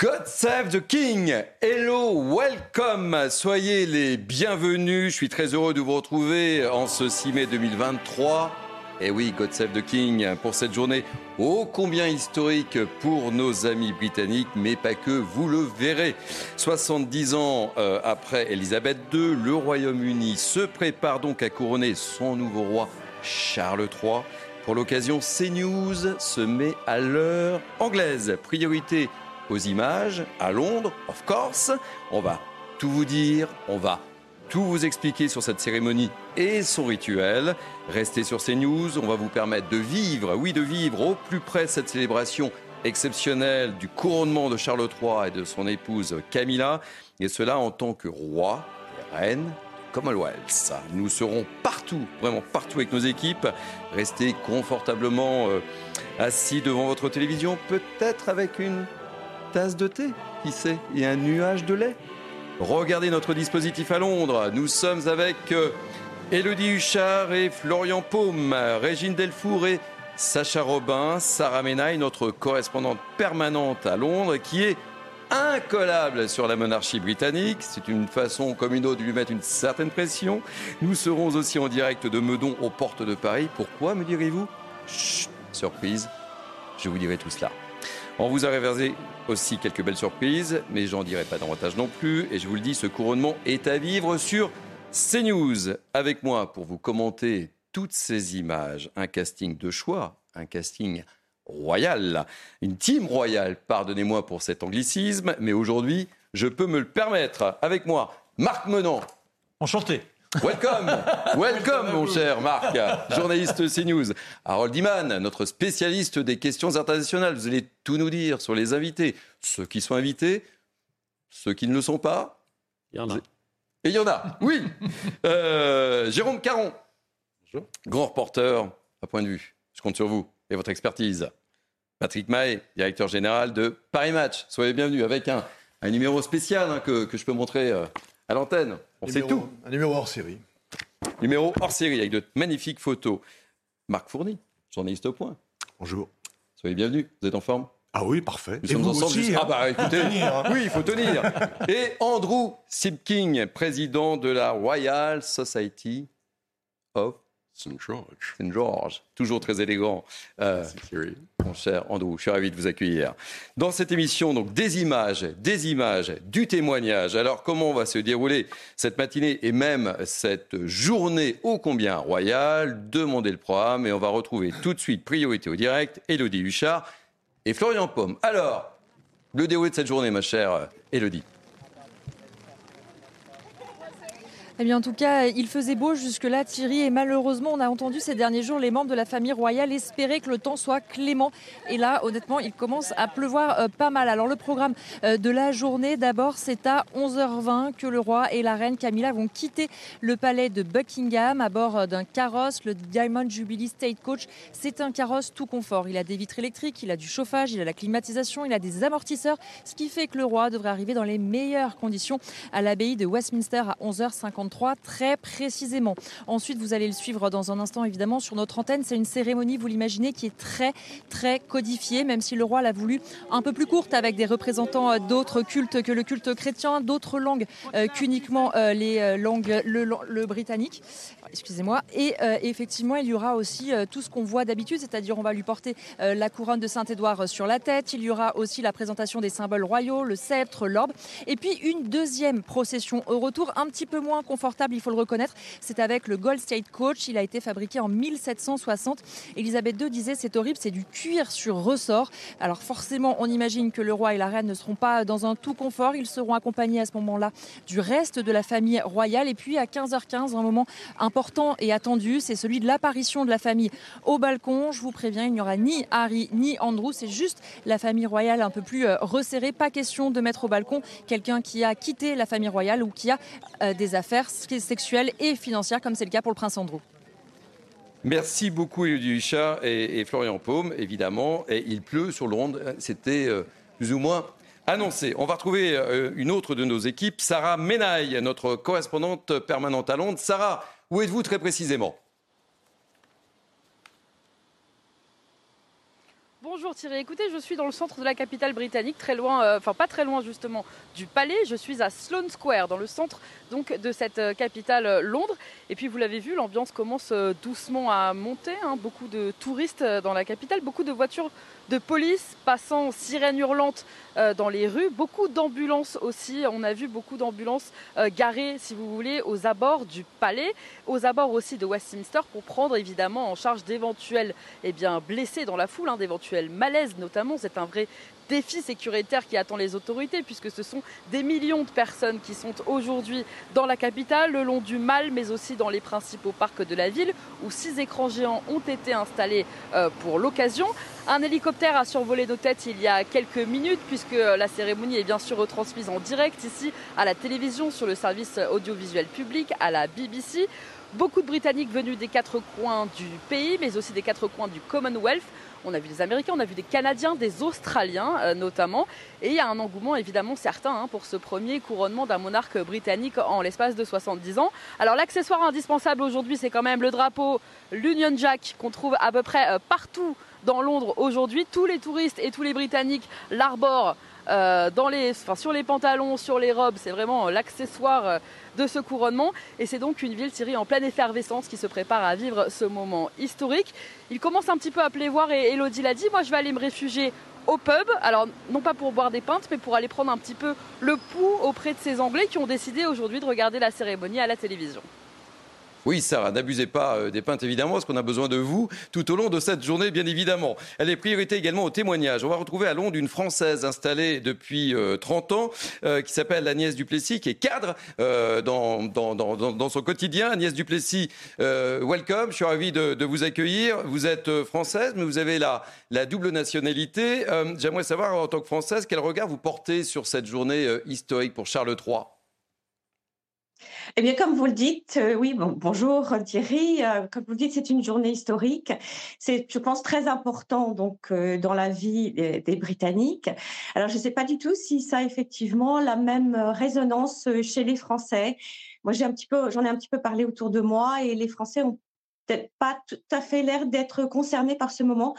God Save the King. Hello, welcome. Soyez les bienvenus. Je suis très heureux de vous retrouver en ce 6 mai 2023. Et oui, God Save the King pour cette journée ô combien historique pour nos amis britanniques, mais pas que, vous le verrez. 70 ans euh, après Elisabeth II, le Royaume-Uni se prépare donc à couronner son nouveau roi Charles III. Pour l'occasion, CNews se met à l'heure anglaise. Priorité aux images à Londres, of course. On va tout vous dire, on va tout vous expliquer sur cette cérémonie et son rituel. Restez sur CNews, on va vous permettre de vivre, oui de vivre au plus près cette célébration exceptionnelle du couronnement de Charles III et de son épouse Camilla, et cela en tant que roi et reine Commonwealth. Nous serons partout, vraiment partout avec nos équipes. Restez confortablement euh, assis devant votre télévision, peut-être avec une tasse de thé, qui sait, et un nuage de lait. Regardez notre dispositif à Londres. Nous sommes avec Elodie euh, Huchard et Florian Paume, Régine Delfour et Sacha Robin, Sarah Menaille, notre correspondante permanente à Londres, qui est incollable sur la monarchie britannique. C'est une façon comme une autre de lui mettre une certaine pression. Nous serons aussi en direct de Meudon aux portes de Paris. Pourquoi, me direz-vous? Surprise, je vous dirai tout cela. On vous a réversé aussi quelques belles surprises, mais j'en dirai pas davantage non plus. Et je vous le dis, ce couronnement est à vivre sur CNews. Avec moi pour vous commenter toutes ces images, un casting de choix, un casting royal, une team royale, pardonnez-moi pour cet anglicisme, mais aujourd'hui, je peux me le permettre. Avec moi, Marc Menant. Enchanté. Welcome, welcome mon cher Marc, journaliste CNews. Harold Iman, notre spécialiste des questions internationales. Vous allez tout nous dire sur les invités, ceux qui sont invités, ceux qui ne le sont pas. Il y en a. Et il y en a, oui. Euh, Jérôme Caron, Bonjour. grand reporter à point de vue. Je compte sur vous et votre expertise. Patrick Mahé, directeur général de Paris Match. Soyez bienvenus avec un, numéro spécial hein, que, je peux montrer. Euh, à l'antenne. On sait tout. Un numéro hors série. Numéro hors série avec de magnifiques photos. Marc Fourny, journaliste au point. Bonjour. Soyez bienvenus. Vous êtes en forme? Ah oui, parfait. Nous sommes ensemble. Aussi, Ah bah écoutez, hein. oui, il faut tenir. Et Andrew Sipking, président de la Royal Society of Saint George. Saint George, toujours très élégant. Euh, mon cher Andrew, je suis ravi de vous accueillir. Dans cette émission, donc des images, des images, du témoignage. Alors, comment va se dérouler cette matinée et même cette journée ô combien royale? Demandez le programme et on va retrouver tout de suite priorité au direct, Elodie Huchard et Florian Paume. Alors, le déroulé de cette journée, ma chère Elodie. Eh bien, en tout cas, il faisait beau jusque-là, Thierry, et malheureusement, on a entendu ces derniers jours les membres de la famille royale espérer que le temps soit clément. Et là, honnêtement, il commence à pleuvoir euh, pas mal. Alors, le programme euh, de la journée, d'abord, c'est à 11h20 que le roi et la reine Camilla vont quitter le palais de Buckingham à bord euh, d'un carrosse, le Diamond Jubilee State Coach. C'est un carrosse tout confort. Il a des vitres électriques, il a du chauffage, il a la climatisation, il a des amortisseurs, ce qui fait que le roi devrait arriver dans les meilleures conditions à l'abbaye de Westminster à 11h50 très précisément. Ensuite, vous allez le suivre dans un instant évidemment sur notre antenne. C'est une cérémonie, vous l'imaginez, qui est très très codifiée, même si le roi l'a voulu un peu plus courte avec des représentants euh, d'autres cultes que le culte chrétien, d'autres langues euh, qu'uniquement euh, les langues le britannique excusez-moi. Et euh, effectivement, il y aura aussi euh, tout ce qu'on voit d'habitude, c'est-à-dire on va lui porter euh, la couronne de Saint-Édouard sur la tête. Il y aura aussi la présentation des symboles royaux, le sceptre, l'orbe. Et puis une deuxième procession au retour, un petit peu moins confortable, il faut le reconnaître. C'est avec le Gold State Coach. Il a été fabriqué en 1760. Elisabeth II disait c'est horrible, c'est du cuir sur ressort. Alors forcément, on imagine que le roi et la reine ne seront pas dans un tout confort. Ils seront accompagnés à ce moment-là du reste de la famille royale. Et puis à 15h15, un moment important important et attendu, c'est celui de l'apparition de la famille au balcon. Je vous préviens, il n'y aura ni Harry ni Andrew, c'est juste la famille royale un peu plus euh, resserrée. Pas question de mettre au balcon quelqu'un qui a quitté la famille royale ou qui a euh, des affaires sexuelles et financières, comme c'est le cas pour le prince Andrew. Merci beaucoup, Elodie Richard et, Florian Paume, évidemment. Et il pleut sur Londres. C'était euh, plus ou moins annoncé. On va retrouver une autre de nos équipes, Sarah Menaille, notre correspondante permanente à Londres. Sarah, où êtes-vous très précisément? Bonjour Thierry. Écoutez, je suis dans le centre de la capitale britannique, très loin, euh, enfin pas très loin justement du palais. Je suis à Sloane Square, dans le centre donc de cette euh, capitale euh, Londres. Et puis vous l'avez vu, l'ambiance commence doucement à monter. Hein. Beaucoup de touristes dans la capitale, beaucoup de voitures de police passant sirène hurlante dans les rues, beaucoup d'ambulances aussi. On a vu beaucoup d'ambulances garées, si vous voulez, aux abords du palais, aux abords aussi de Westminster pour prendre évidemment en charge d'éventuels eh blessés dans la foule, hein, d'éventuels malaises notamment. C'est un vrai défi sécuritaire qui attend les autorités, puisque ce sont des millions de personnes qui sont aujourd'hui dans la capitale, le long du Mal, mais aussi dans les principaux parcs de la ville, où six écrans géants ont été installés euh, pour l'occasion. Un hélicoptère a survolé nos têtes il y a quelques minutes, puisque la cérémonie est bien sûr retransmise en direct ici à la télévision, sur le service audiovisuel public, à la BBC. Beaucoup de Britanniques venus des quatre coins du pays, mais aussi des quatre coins du Commonwealth. On a vu des Américains, on a vu des Canadiens, des Australiens euh, notamment. Et il y a un engouement évidemment certain hein, pour ce premier couronnement d'un monarque britannique en l'espace de 70 ans. Alors l'accessoire indispensable aujourd'hui, c'est quand même le drapeau, l'Union Jack qu'on trouve à peu près euh, partout dans Londres aujourd'hui. Tous les touristes et tous les Britanniques l'arborent euh, sur les pantalons, sur les robes. C'est vraiment l'accessoire de ce couronnement. Et c'est donc une ville, Thierry, en pleine effervescence qui se prépare à vivre ce moment historique. Il commence un petit peu à pleuvoir et Elodie l'a dit, moi je vais aller me réfugier au pub, alors non pas pour boire des pintes, mais pour aller prendre un petit peu le pouls auprès de ces Anglais qui ont décidé aujourd'hui de regarder la cérémonie à la télévision. Oui, Sarah, n'abusez pas euh, des pintes, évidemment, parce qu'on a besoin de vous tout au long de cette journée, bien évidemment. Elle est priorité également au témoignage. On va retrouver à Londres une Française installée depuis 30 euh, ans, euh, qui s'appelle Agnès Duplessis, qui est cadre dans, dans, son quotidien. Agnès Duplessis, welcome, je suis ravi de, vous accueillir. Vous êtes française, mais vous avez la, la double nationalité. J'aimerais savoir, en tant que française, quel regard vous portez sur cette journée historique pour Charles III eh bien, comme vous le dites, euh, oui, bon, bonjour Thierry. Euh, comme vous le dites, c'est une journée historique. C'est, je pense, très important donc euh, dans la vie des, Britanniques. Alors, je ne sais pas du tout si ça a effectivement la même résonance chez les Français. Moi, j'ai un petit peu, j'en ai un petit peu parlé autour de moi, et les Français ont peut-être pas tout à fait l'air d'être concernés par ce moment.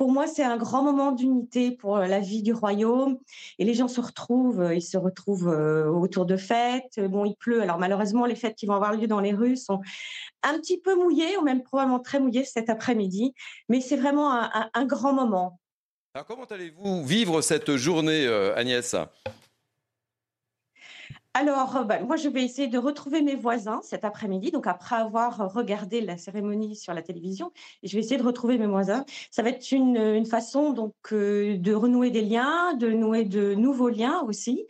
Pour moi, c'est un grand moment d'unité pour euh, la vie du royaume. Et les gens se retrouvent, euh, ils se retrouvent euh, autour de fêtes. Bon, il pleut. Alors malheureusement, les fêtes qui vont avoir lieu dans les rues sont un petit peu mouillées, ou même probablement très mouillées cet après-midi. Mais c'est vraiment un, grand moment. Alors comment allez-vous vivre cette journée, Agnès? Alors, euh, bah, moi, je vais essayer de retrouver mes voisins cet après-midi. Donc, après avoir regardé la cérémonie sur la télévision, je vais essayer de retrouver mes voisins. Ça va être une, façon donc euh, de renouer des liens, de nouer de nouveaux liens aussi.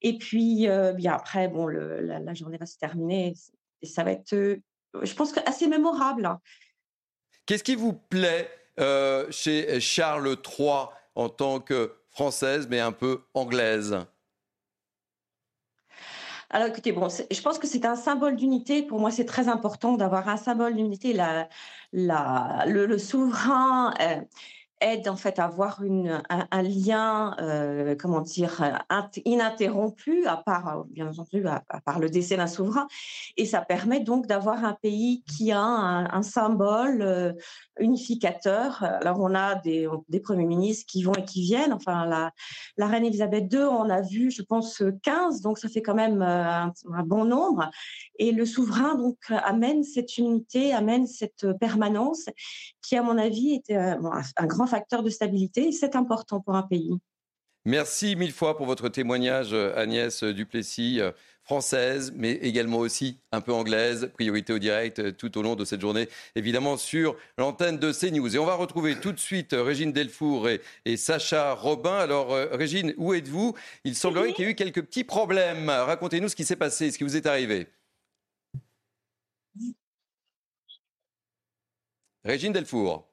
Et puis, euh, bien après, bon, la, journée va se terminer et ça va être, je pense, assez mémorable. Qu'est-ce qui vous plaît chez Charles III en tant que française, mais un peu anglaise? Alors écoutez, bon, je pense que c'est un symbole d'unité. Pour moi, c'est très important d'avoir un symbole d'unité. La, la, le, souverain euh, aide en fait à avoir un, lien, euh, comment dire, ininterrompu, à part, bien entendu, à, part le décès d'un souverain. Et ça permet donc d'avoir un pays qui a un, symbole euh, unificateur. Alors, on a des, premiers ministres qui vont et qui viennent. Enfin, la, reine Elisabeth II, on a vu, je pense, 15, donc ça fait quand même euh, un, bon nombre. Et le souverain, donc, amène cette unité, amène cette permanence qui, à mon avis, était un grand facteur de stabilité et c'est important pour un pays. Merci mille fois pour votre témoignage, Agnès Duplessis, française, mais également aussi un peu anglaise. Priorité au direct tout au long de cette journée, évidemment sur l'antenne de CNews. Et on va retrouver tout de suite Régine Delfour et, Sacha Robin. Alors, euh, Régine, où êtes-vous? Il semblerait qu'il y ait eu quelques petits problèmes. Racontez-nous ce qui s'est passé, ce qui vous est arrivé. Régine Delfour.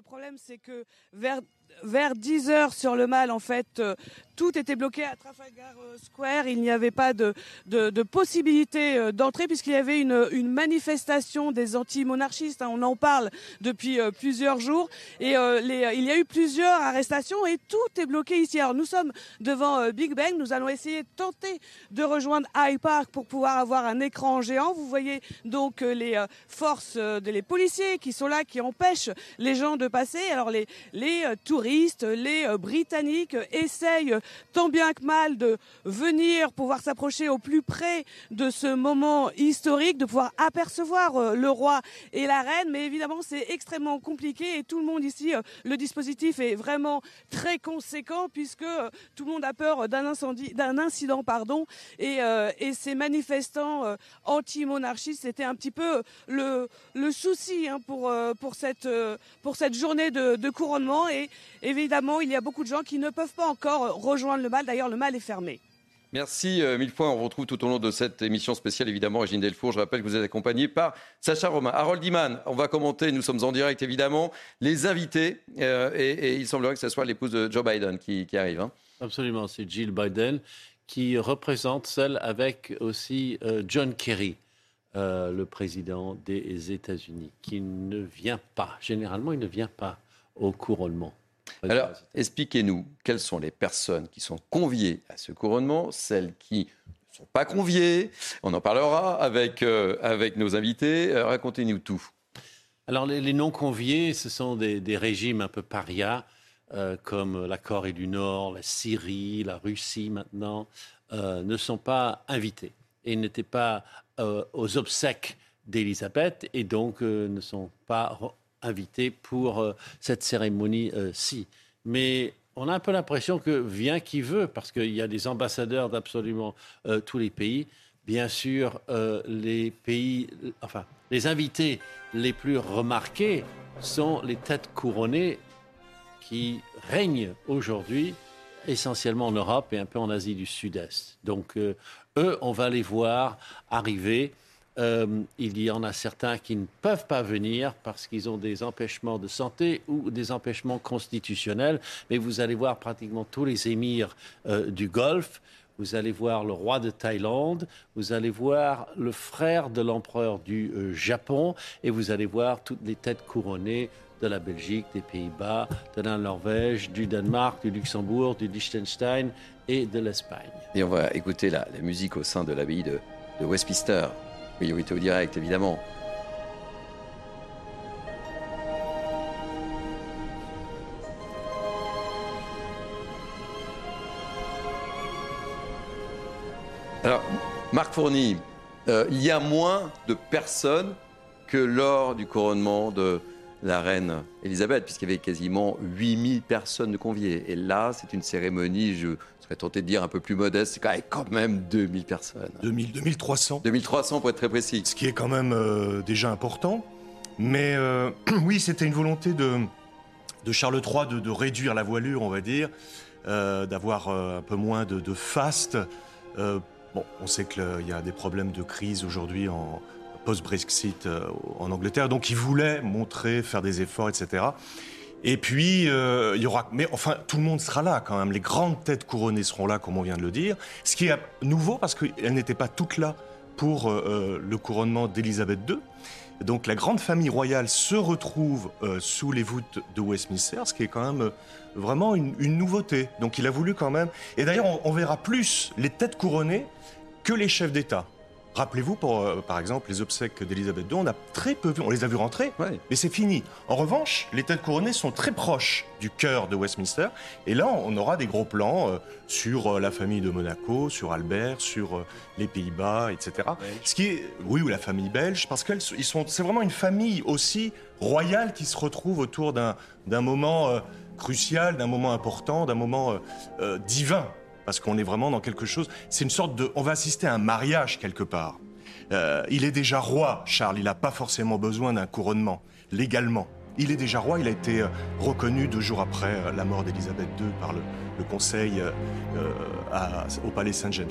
Le problème, c'est que vers, vers 10 heures sur le mal, en fait, euh, tout était bloqué à Trafalgar euh, Square. Il n'y avait pas de, de, possibilité euh, d'entrer puisqu'il y avait une, une, manifestation des anti-monarchistes. Hein. On en parle depuis plusieurs jours. Et il y a eu plusieurs arrestations et tout est bloqué ici. Alors nous sommes devant Big Bang. Nous allons essayer de tenter de rejoindre High Park pour pouvoir avoir un écran géant. Vous voyez donc les forces, de, les policiers qui sont là, qui empêchent les gens de passer. Alors les, les les Britanniques essayent tant bien que mal de venir pouvoir s'approcher au plus près de ce moment historique, de pouvoir apercevoir le roi et la reine. Mais évidemment, c'est extrêmement compliqué et tout le monde ici, le dispositif est vraiment très conséquent puisque tout le monde a peur d'un incendie, d'un incident, pardon, et, ces manifestants anti-monarchistes, c'était un petit peu le, souci hein, pour, pour, cette, pour cette journée de, de couronnement. Et évidemment, il y a beaucoup de gens qui ne peuvent pas encore rejoindre le mal. D'ailleurs, le mal est fermé. Merci euh, mille fois. On retrouve tout au long de cette émission spéciale, évidemment, Régine Delfour. Je rappelle que vous êtes accompagné par Sacha Romain. Harold Iman, on va commenter, nous sommes en direct, évidemment, les invités. Euh, et, il semblerait que ce soit l'épouse de Joe Biden qui, arrive. Hein. Absolument, c'est Jill Biden qui représente celle avec aussi euh, John Kerry. le président des États-Unis, qui ne vient pas, généralement, il ne vient pas au couronnement. Alors, expliquez-nous quelles sont les personnes qui sont conviées à ce couronnement, celles qui ne sont pas conviées? On en parlera avec, euh, avec nos invités. Euh, racontez-nous tout. Alors, les, non-conviés, ce sont des, régimes un peu parias, euh, comme la Corée du Nord, la Syrie, la Russie maintenant, ne sont pas invités et n'étaient pas aux obsèques d'Élisabeth et donc ne sont pas invités pour euh, cette cérémonie-ci. Mais on a un peu l'impression que vient qui veut, parce qu'il y a des ambassadeurs d'absolument euh, tous les pays. Bien sûr, euh, les pays, enfin, les invités les plus remarqués sont les têtes couronnées qui règnent aujourd'hui essentiellement en Europe et un peu en Asie du Sud-Est. Donc, eux, on va les voir arriver euh, il y en a certains qui ne peuvent pas venir parce qu'ils ont des empêchements de santé ou des empêchements constitutionnels. Mais vous allez voir pratiquement tous les émirs euh, du Golfe. Vous allez voir le roi de Thaïlande, vous allez voir le frère de l'empereur du euh, Japon, et vous allez voir toutes les têtes couronnées de la Belgique, des Pays-Bas, de la Norvège, du Danemark, du Luxembourg, du Liechtenstein et de l'Espagne. Et on va écouter la, musique au sein de l'abbaye de Westminster. Priorité au direct, évidemment. Alors, Marc Fourny, euh, il y a moins de personnes que lors du couronnement de la reine Elisabeth, puisqu'il y avait quasiment 8000 personnes de conviées. Et là, c'est une cérémonie, je serais tenté de dire un peu plus modeste, c'est quand même 2000 personnes. 2000, 2300. 2300 pour être très précis. Ce qui est quand même euh, déjà important. Mais euh, oui, c'était une volonté de, de Charles III de, réduire la voilure, on va dire, euh, d'avoir un peu moins de, de faste. bon, on sait qu'il y a des problèmes de crise aujourd'hui en post-Brexit en Angleterre. Donc il voulait montrer, faire des efforts, etc. Et puis, euh, il y aura. Mais enfin, tout le monde sera là quand même. Les grandes têtes couronnées seront là, comme on vient de le dire. Ce qui est nouveau parce qu'elles n'étaient pas toutes là pour euh, le couronnement d'Élisabeth II. Donc la grande famille royale se retrouve sous les voûtes de Westminster, ce qui est quand même vraiment une, nouveauté. Donc il a voulu quand même. Et d'ailleurs, on verra plus les têtes couronnées que les chefs d'État. Rappelez-vous, pour, euh, par exemple, les obsèques d'Elisabeth II, on a très peu vu, on les a vus rentrer, mais c'est fini. En revanche, les têtes couronnées sont très proches du cœur de Westminster, et là, on aura des gros plans euh, sur euh, la famille de Monaco, sur Albert, sur les Pays-Bas, etc. Ce qui est, oui, ou la famille belge, parce qu'ils sont, c'est vraiment une famille aussi royale qui se retrouve autour d'un moment crucial, d'un moment important, d'un moment divin parce qu'on est vraiment dans quelque chose. C'est une sorte de. On va assister à un mariage quelque part. Euh, il est déjà roi, Charles. Il n'a pas forcément besoin d'un couronnement, légalement. Il est déjà roi. Il a été euh, reconnu deux jours après euh, la mort d'Élisabeth II par le, Conseil au Palais Saint-James.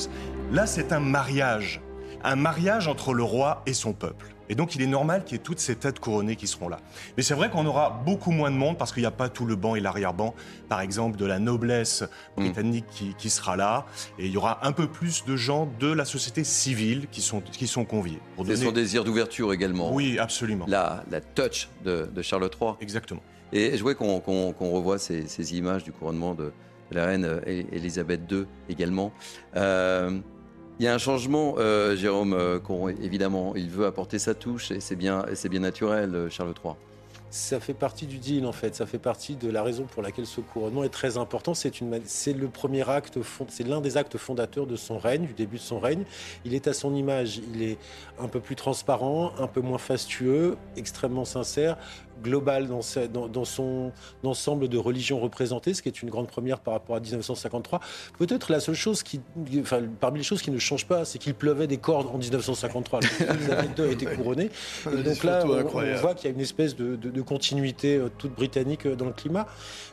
Là, c'est un mariage. Un mariage entre le roi et son peuple. Et donc, il est normal qu'il y ait toutes ces têtes couronnées qui seront là. Mais c'est vrai qu'on aura beaucoup moins de monde parce qu'il n'y a pas tout le banc et l'arrière-banc, par exemple, de la noblesse britannique qui, sera là. Et il y aura un peu plus de gens de la société civile qui sont, qui sont conviés. C'est son désir d'ouverture également. Oui, absolument. La, la touch de, Charles III. Exactement. Et je voulais qu'on revoie ces, images du couronnement de, la reine Elisabeth II également. Euh, il y a un changement, euh, Jérôme, euh, évidemment, il veut apporter sa touche et c'est bien, bien naturel, euh, Charles III. ça fait partie du deal en fait, ça fait partie de la raison pour laquelle ce couronnement est très important. C'est le premier acte, c'est l'un des actes fondateurs de son règne, du début de son règne. Il est à son image, il est un peu plus transparent, un peu moins fastueux, extrêmement sincère, global dans, dans, dans, son ensemble de religions représentées, ce qui est une grande première par rapport à 1953. Peut-être la seule chose qui, enfin, parmi les choses qui ne changent pas, c'est qu'il pleuvait des cordes en 1953. Elisabeth II a été couronnée. Et donc là, on, on voit qu'il y a une espèce de, de, de continuité euh, toute britannique euh, dans le climat.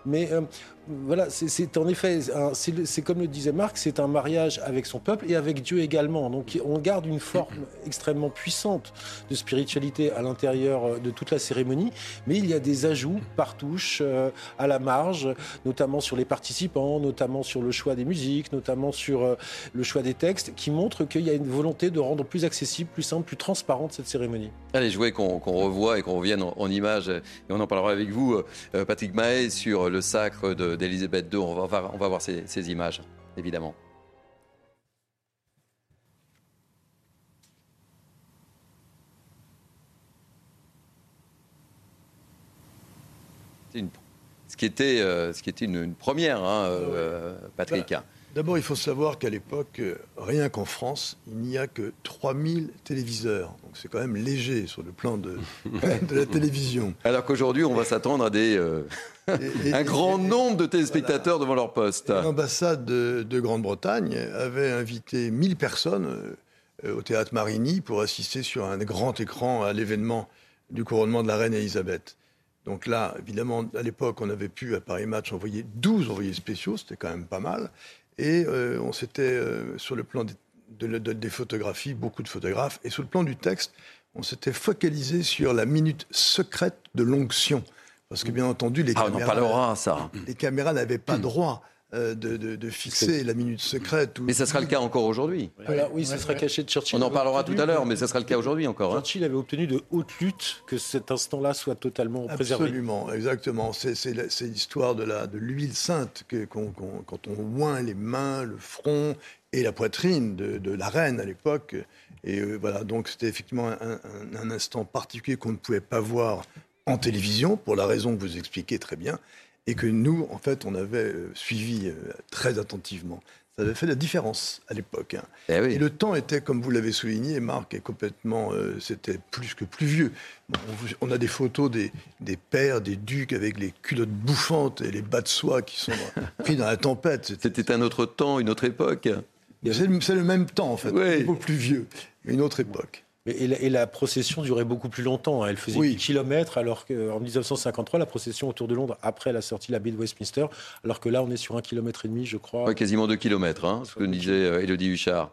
Mais euh, voilà, c'est en effet, c'est comme le disait Marc, c'est un mariage avec son peuple et avec Dieu également. Donc on garde une forme extrêmement puissante de spiritualité à l'intérieur euh, de toute la cérémonie, mais il y a des ajouts par touche, euh, à la marge, notamment sur les participants, notamment sur le choix des musiques, notamment sur euh, le choix des textes, qui montrent qu'il y a une volonté de rendre plus accessible, plus simple, plus transparente cette cérémonie. Allez, voulais qu'on qu revoie et qu'on revienne en, en images, et on en parlera avec vous, euh, Patrick Mahé, sur le sacre de d'Elisabeth II. On va, on va voir ces, ces images, évidemment. Une, ce qui était, euh, ce qui était une, une première, hein, euh, Patrick. Bah, D'abord, il faut savoir qu'à l'époque, rien qu'en France, il n'y a que 3000 téléviseurs. Donc c'est quand même léger sur le plan de, de la télévision. Alors qu'aujourd'hui, on va s'attendre à des, euh, et, et, un grand et, nombre de téléspectateurs voilà. devant leur poste. L'ambassade de, de Grande-Bretagne avait invité 1000 personnes euh, au théâtre Marigny pour assister sur un grand écran à l'événement du couronnement de la reine Elisabeth. Donc là, évidemment, à l'époque, on avait pu à Paris Match envoyer 12 envoyés spéciaux, c'était quand même pas mal. Et euh, on s'était, euh, sur le plan des, de, de, des photographies, beaucoup de photographes, et sur le plan du texte, on s'était focalisé sur la minute secrète de l'onction. Parce que bien entendu, les ah, caméras, on en parlera, ça. Les caméras n'avaient pas droit euh, de, de, de, fixer la minute secrète. Mais ça sera le cas encore aujourd'hui. Voilà, oui, ce sera caché de Churchill. On en parlera tout à l'heure, mais ça sera le cas aujourd'hui encore. Hein. Churchill avait obtenu de haute lutte que cet instant-là soit totalement préservé. Absolument, exactement. C'est l'histoire de l'huile de sainte que, qu on, qu on, quand on oint les mains, le front et la poitrine de, de la reine à l'époque. Et euh, voilà, donc c'était effectivement un, un, un instant particulier qu'on ne pouvait pas voir en télévision, pour la raison que vous expliquez très bien et que nous, en fait, on avait suivi très attentivement. Ça avait fait la différence à l'époque. Hein. Eh oui. Et le temps était, comme vous l'avez souligné, Marc est complètement, euh, c'était plus que pluvieux. Bon, on, a des photos des, des, pères, des ducs avec les culottes bouffantes et les bas de soie qui sont pris dans la tempête. C'était un autre temps, une autre époque. C'est le, le, même temps, en fait, oui. un peu plus vieux, une autre époque. Et la, et la, procession durait beaucoup plus longtemps. Elle faisait oui. 10 km, alors qu'en 1953, la procession autour de Londres, après la sortie de l'abbaye de Westminster, alors que là, on est sur un kilomètre et demi, je crois. Quasiment 2 km, hein, ce que disait euh, Élodie Huchard.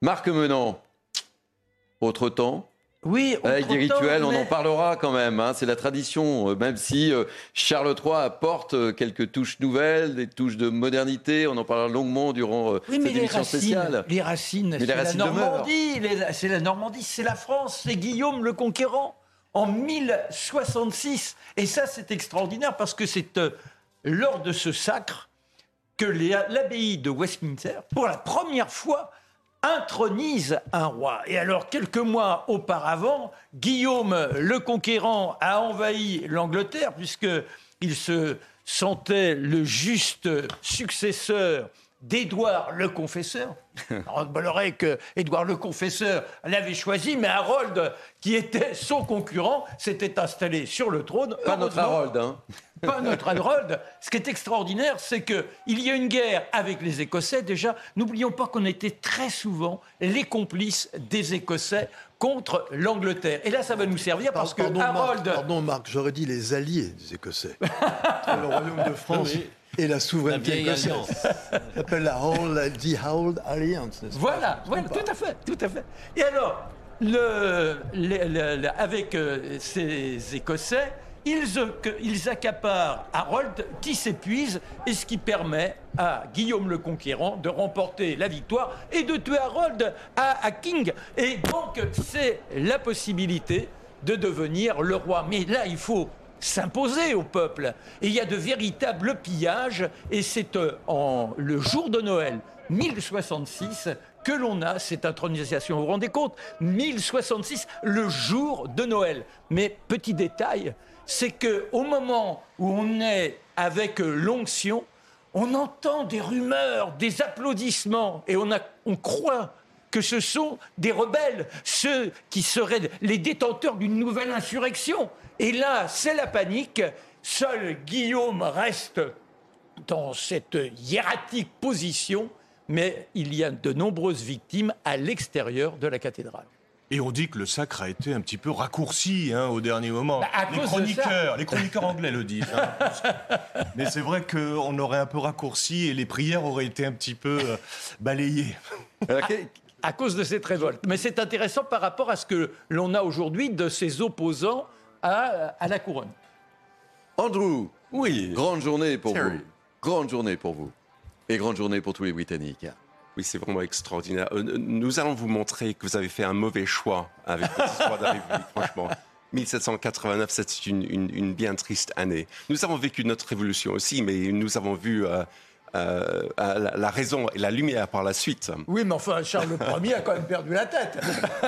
Marc Menant, autre temps oui, avec des rituels, mais... on en parlera quand même. Hein, c'est la tradition, euh, même si euh, Charles III apporte euh, quelques touches nouvelles, des touches de modernité. On en parlera longuement durant oui, cette émission racines, spéciale. Les racines, c'est la Normandie, c'est la Normandie, c'est la France, c'est Guillaume le Conquérant en 1066. Et ça, c'est extraordinaire parce que c'est euh, lors de ce sacre que l'abbaye de Westminster, pour la première fois, intronise un roi. Et alors, quelques mois auparavant, Guillaume le Conquérant a envahi l'Angleterre, puisqu'il se sentait le juste successeur d'Édouard le Confesseur. On semblerait que Édouard le Confesseur l'avait choisi, mais Harold, qui était son concurrent, s'était installé sur le trône. Pas notre Harold, hein Pas notre Harold. Ce qui est extraordinaire, c'est qu'il y a une guerre avec les Écossais. Déjà, n'oublions pas qu'on était très souvent les complices des Écossais contre l'Angleterre. Et là, ça va nous servir parce pardon, que Harold... Marc, pardon, Marc, j'aurais dit les alliés des Écossais. le royaume de France... Oui et la souveraineté écossaise. Ça s'appelle la Whole, the Whole Alliance. Voilà, voilà tout à fait, tout à fait. Et alors, le, le, le, avec euh, ces Écossais, ils, ils, accaparent Harold qui s'épuise et ce qui permet à Guillaume le Conquérant de remporter la victoire et de tuer Harold à, à King. Et donc, c'est la possibilité de devenir le roi. Mais là, il faut s'imposer au peuple. Et il y a de véritables pillages, et c'est euh, en le jour de Noël 1066 que l'on a cette intronisation. Vous vous rendez compte 1066, le jour de Noël. Mais petit détail, c'est que au moment où on est avec l'onction, on entend des rumeurs, des applaudissements, et on, a, on croit que ce sont des rebelles, ceux qui seraient les détenteurs d'une nouvelle insurrection. Et là, c'est la panique. Seul Guillaume reste dans cette hiératique position, mais il y a de nombreuses victimes à l'extérieur de la cathédrale. Et on dit que le sacre a été un petit peu raccourci hein, au dernier moment. Bah, à les chroniqueurs, les chroniqueurs anglais le disent. hein. Mais c'est vrai qu'on aurait un peu raccourci et les prières auraient été un petit peu euh, balayées. Que- à cause de cette révolte. Mais c'est intéressant par rapport à ce que l'on a aujourd'hui de ses opposants à, à la couronne. Andrew, Oui. grande journée pour Terry. vous. Grande journée pour vous. Et grande journée pour tous les Britanniques. Oui, c'est vraiment extraordinaire. Euh, Nous allons vous montrer que vous avez fait un mauvais choix avec votre histoire de la République, franchement. 1789, c'est une, une- une bien triste année. Nous avons vécu notre révolution aussi, mais nous avons vu euh, euh, la, la raison et la lumière par la suite. Oui, mais enfin, Charles Ier a quand même perdu la tête.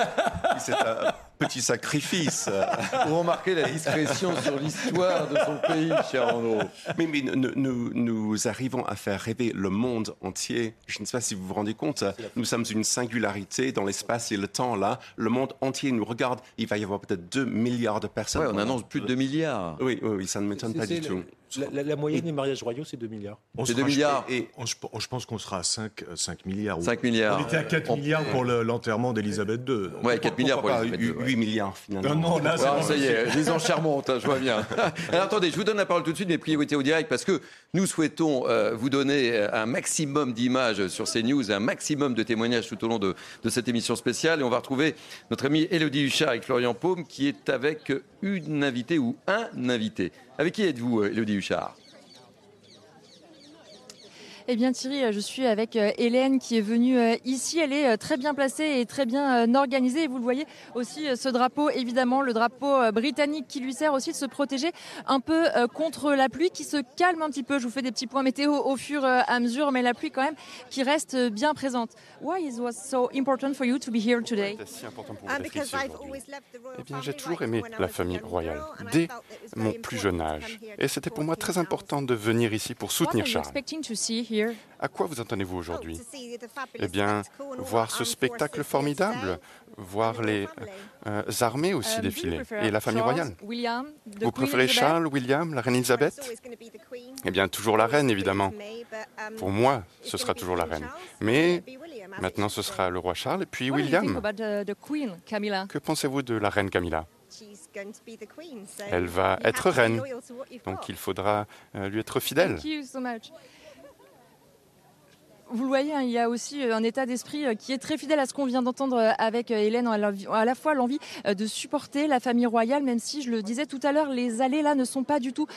C'est un petit sacrifice. Pour remarquer la discrétion sur l'histoire de son pays, cher Andrew. Mais, mais nous, nous- nous arrivons à faire rêver le monde entier. Je ne sais pas si vous vous rendez compte, nous sommes une singularité dans l'espace et le temps là. Le monde entier nous regarde. Il va y avoir peut-être 2 milliards de personnes. Ouais, on annonce plus de 2 milliards. Oui, oui, oui, ça ne m'étonne pas du tout. La, la- la moyenne des mariages royaux, c'est 2 milliards. C'est sera- 2 milliards. Et on- je, je pense qu'on sera à 5, 5 milliards. 5 milliards. On était à 4 On- milliards pour le- l'enterrement d'Elisabeth II. Ouais, 4 milliards pour Elisabeth II. 8 milliards finalement. Non, non, là, c'est Ah, ça y est, les enchères montent, hein, je vois bien. Alors attendez, je vous donne la parole tout de suite, mes priorités au direct, parce que nous souhaitons euh, vous donner euh, un maximum d'images sur ces news, et un maximum de témoignages tout au long de, de cette émission spéciale. Et on va retrouver notre amie Elodie Huchard avec Florian Paume, qui est avec une invitée ou un invité. Avec qui êtes-vous, euh, Elodie Huchard? Eh bien Thierry, je suis avec euh, Hélène qui est venue euh, ici. Elle est euh, très bien placée et très bien euh, organisée. Et vous le voyez aussi, euh, ce drapeau, évidemment, le drapeau euh, britannique qui lui sert aussi de se protéger un peu euh, contre la pluie qui se calme un petit peu. Je vous fais des petits points météo au fur et à mesure, mais la pluie quand même qui reste euh, bien présente. Why is was so important for you to be here today? C'est si important pour vous d'être ici aujourd'hui Eh bien, j'ai toujours aimé la famille royale, dès mon plus jeune âge. Et c'était pour moi très important de venir ici pour soutenir Charles. À quoi vous entendez-vous aujourd'hui? Eh bien, voir ce spectacle formidable, voir les euh, armées aussi Um, you défiler, et la famille royale? Vous préférez Charles, William, la reine Elisabeth Eh bien, toujours la reine, évidemment. Pour moi, ce sera toujours la reine. Mais maintenant, ce sera le roi Charles et puis William. Que pensez-vous de la reine Camilla? Elle va être reine, donc il faudra euh, lui être fidèle. Thank you so much. Vous le voyez, hein, il y a aussi euh, un état d'esprit euh, qui est très fidèle à ce qu'on vient d'entendre euh, avec Hélène, à la, fois l'envie de supporter la famille royale, même si, je le disais tout à l'heure, les allées là ne sont pas du tout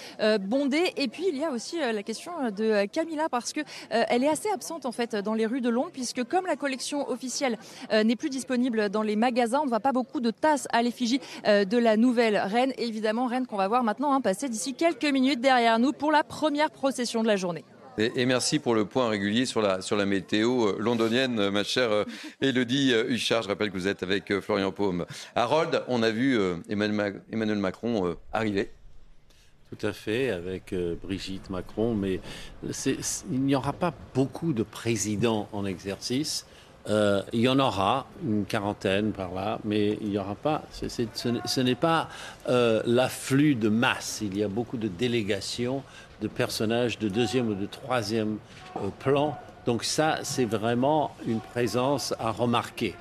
bondées. Et puis, il y a aussi la question de Camilla, parce que elle est assez absente en fait dans les rues de Londres, puisque comme la collection officielle n'est plus disponible dans les magasins, on ne voit pas beaucoup de tasses à l'effigie de la nouvelle reine. Évidemment, reine qu'on va voir maintenant hein, passer d'ici quelques minutes derrière nous pour la première procession de la journée. Et, merci pour le point régulier sur la, sur la météo euh, londonienne, euh, ma chère Élodie euh, Huchard. Je rappelle que vous êtes avec Florian Paume. Harold, on a vu Emmanuel, Mac- Emmanuel Macron arriver. Tout à fait, avec Brigitte Macron, mais il n'y aura pas beaucoup de présidents en exercice. Euh, il y en aura une quarantaine par là, mais il n'y aura pas. ce n'est- pas euh, l'afflux de masse. Il y a beaucoup de délégations de personnages de deuxième ou de troisième euh, plan. Donc ça, c'est vraiment une présence à remarquer